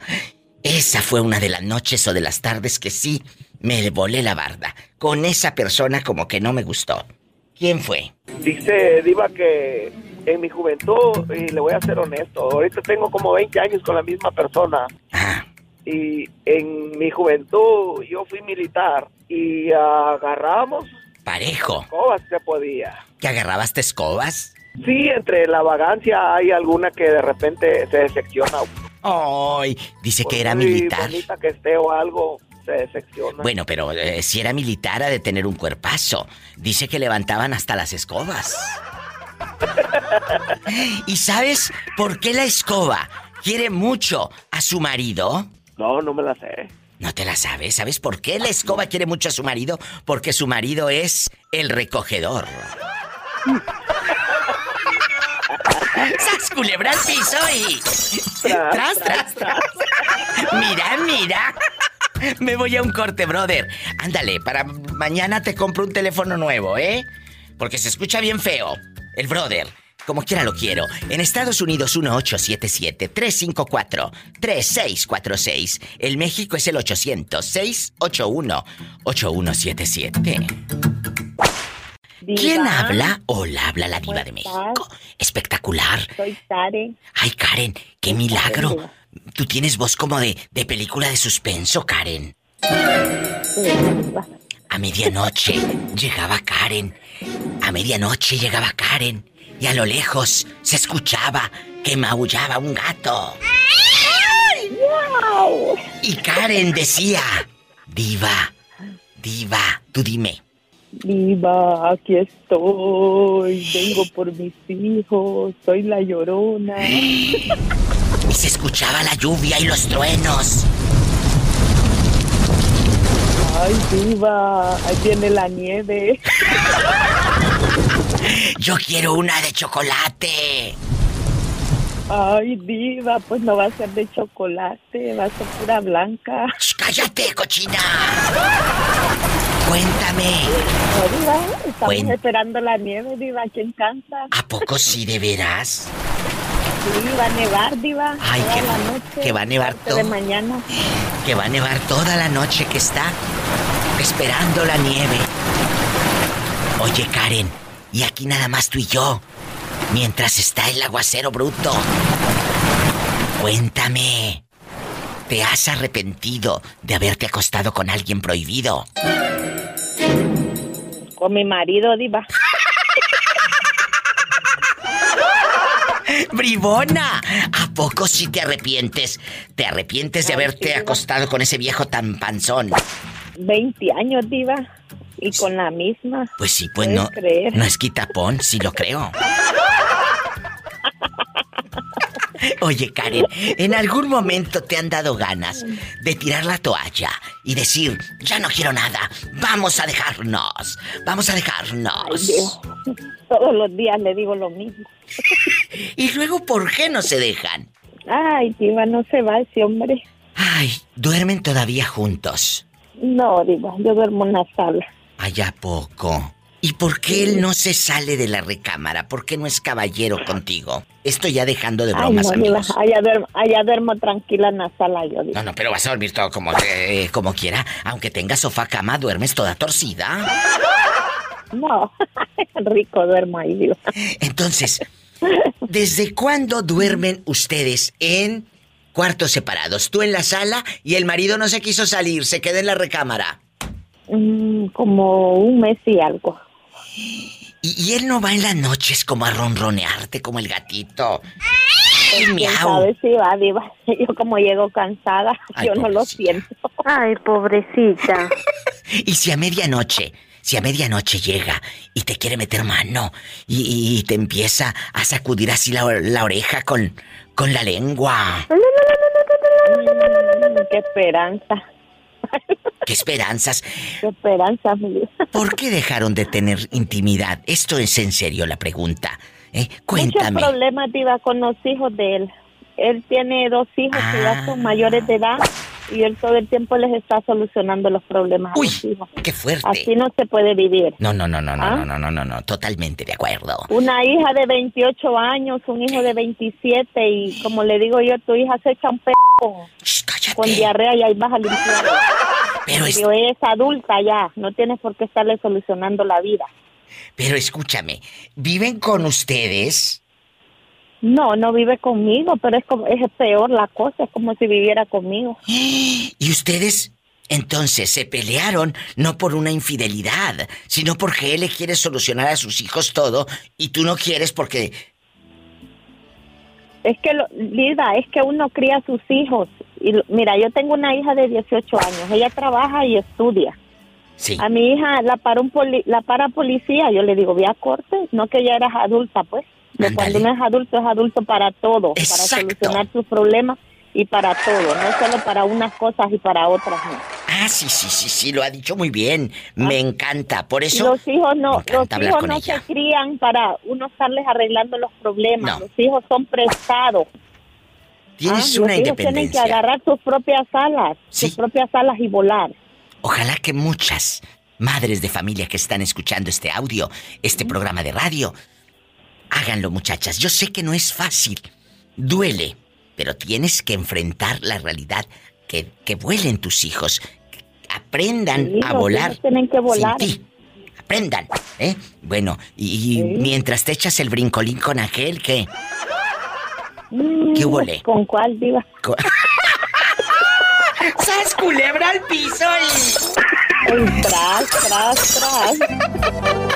Esa fue una de las noches o de las tardes que sí me volé la barda. Con esa persona como que no me gustó. ¿Quién fue? Dice Diva que en mi juventud, y le voy a ser honesto, ahorita tengo como 20 años con la misma persona. Y en mi juventud yo fui militar y agarramos Parejo. escobas se podía. ¿Que agarrabas te escobas? Sí, entre la vagancia hay alguna que de repente se decepciona. Ay, dice que era militar. bonita que esté o algo, se decepciona. Bueno, pero eh, si era militar ha de tener un cuerpazo. Dice que levantaban hasta las escobas. ¿Y sabes por qué la escoba quiere mucho a su marido? No, no me la sé. No te la sabes. ¿Sabes por qué la escoba quiere mucho a su marido? Porque su marido es el recogedor. ¡Sas culebra piso y... ¡Tras, tras, tras! ¡Mira, mira! Me voy a un corte, brother. Ándale, para mañana te compro un teléfono nuevo, ¿eh? Porque se escucha bien feo. El brother. Como quiera lo quiero. En Estados Unidos 1877-354-3646. El México es el 800-681-8177. ¿Quién habla? Hola, habla la diva de México. Espectacular. Soy Karen. Ay, Karen, qué milagro. Tú tienes voz como de, de película de suspenso, Karen. A medianoche llegaba Karen. A medianoche llegaba Karen. Y a lo lejos se escuchaba que maullaba un gato. Y Karen decía, Diva, Diva, tú dime. Viva, aquí estoy. Vengo por mis hijos. Soy la llorona. Y se escuchaba la lluvia y los truenos. Ay, Viva, ahí viene la nieve. Yo quiero una de chocolate. Ay, Diva, pues no va a ser de chocolate, va a ser pura blanca. ¡Cállate, cochina! Cuéntame. No, Diva, estamos esperando la nieve, Diva, aquí en Kansas. ¿A poco sí de veras? Sí, va a nevar, Diva. Ay, toda que- la noche, que va a nevar todo. mañana. Que va a nevar toda la noche que está esperando la nieve. Oye, Karen, y aquí nada más tú y yo, mientras está el aguacero bruto. Cuéntame, ¿te has arrepentido de haberte acostado con alguien prohibido? Con mi marido, Diva. ¡Bribona! ¿A poco sí te arrepientes? ¿Te arrepientes de haberte acostado con ese viejo tan panzón? 20 años, Diva. Y con la misma. Pues sí, pues ¿Puedes no. creer? No es quitapón, sí lo creo. Oye, Karen, ¿en algún momento te han dado ganas de tirar la toalla y decir, ya no quiero nada, vamos a dejarnos, vamos a dejarnos? Todos los días le digo lo mismo. ¿Y luego por qué no se dejan? Ay, Diva, no se va ese hombre. Ay, duermen todavía juntos. No, Diva, yo duermo en la sala. Allá poco. ¿Y por qué él no se sale de la recámara? ¿Por qué no es caballero contigo? Estoy ya dejando de Ay, bromas, no, Diva, amigos. allá duermo, allá duermo tranquila en la sala yo, Diva. No, no, pero vas a dormir todo como, eh, como quiera. Aunque tengas sofá cama, duermes toda torcida. No, rico duermo ahí, Diva. Entonces, ¿desde cuándo duermen ustedes en Cuartos separados. Tú en la sala y el marido no se quiso salir, se queda en la recámara. Mm, como un mes y algo. Y, y él no va en las noches como a ronronearte como el gatito. Pues, quién sabe si va, diva. Yo como llego cansada, Ay, yo no lo siento. Ay, pobrecita. Y si a medianoche, si a medianoche llega y te quiere meter mano y, y te empieza a sacudir así la, la oreja con, con la lengua. Mm, qué esperanza, ¡Qué esperanzas! qué esperanza, mi vida. ¿Por qué dejaron de tener intimidad? Esto es en serio la pregunta. ¿eh? Cuéntame. Muchos problemas, diva, con los hijos de él. Él tiene dos hijos que ya son mayores de edad y él todo el tiempo les está solucionando los problemas a los hijos. ¡Qué fuerte! Así no se puede vivir. No, no, no, no, no, ¿Ah? no, no, no, no, no, totalmente de acuerdo. Una hija de 28 años, un hijo de 27 y como le digo yo, tu hija se echa un p con, con diarrea y ahí vas a limpiar. Pero es- Digo, es adulta ya, no tienes por qué estarle solucionando la vida. Pero escúchame, ¿viven con ustedes? No, no vive conmigo, pero es como es peor la cosa, es como si viviera conmigo. Y ustedes entonces se pelearon no por una infidelidad, sino porque él le quiere solucionar a sus hijos todo y tú no quieres porque Es que, lo, Lida, es que uno cría a sus hijos. Y mira, yo tengo una hija de 18 años, ella trabaja y estudia. Sí. A mi hija la para un poli- la para policía, yo le digo, ve a corte, no que ya eras adulta, pues. De cuando uno es adulto, es adulto para todo, para solucionar sus problemas y para todo, no solo para unas cosas y para otras no. Ah, sí, sí, sí, sí, lo ha dicho muy bien. Me encanta. Por eso los hijos no, los hijos no ella. se crían para uno estarles arreglando los problemas, los hijos son prestados. Tienes Ah, una los hijos tienen que independencia. agarrar sus propias alas, sus propias alas y volar. Ojalá que muchas madres de familia que están escuchando este audio, este programa de radio, háganlo, muchachas. Yo sé que no es fácil, duele, pero tienes que enfrentar la realidad, que, que vuelen tus hijos, que aprendan Sí, a los volar. hijos tienen que volar. Sin ti. Aprendan, ¿eh? Bueno, y, mientras te echas el brincolín con aquel, ¿qué? ¿Qué Mm, huele? ¿Con cuál, diva? ¡Sas culebra al piso y... tras, tras, tras.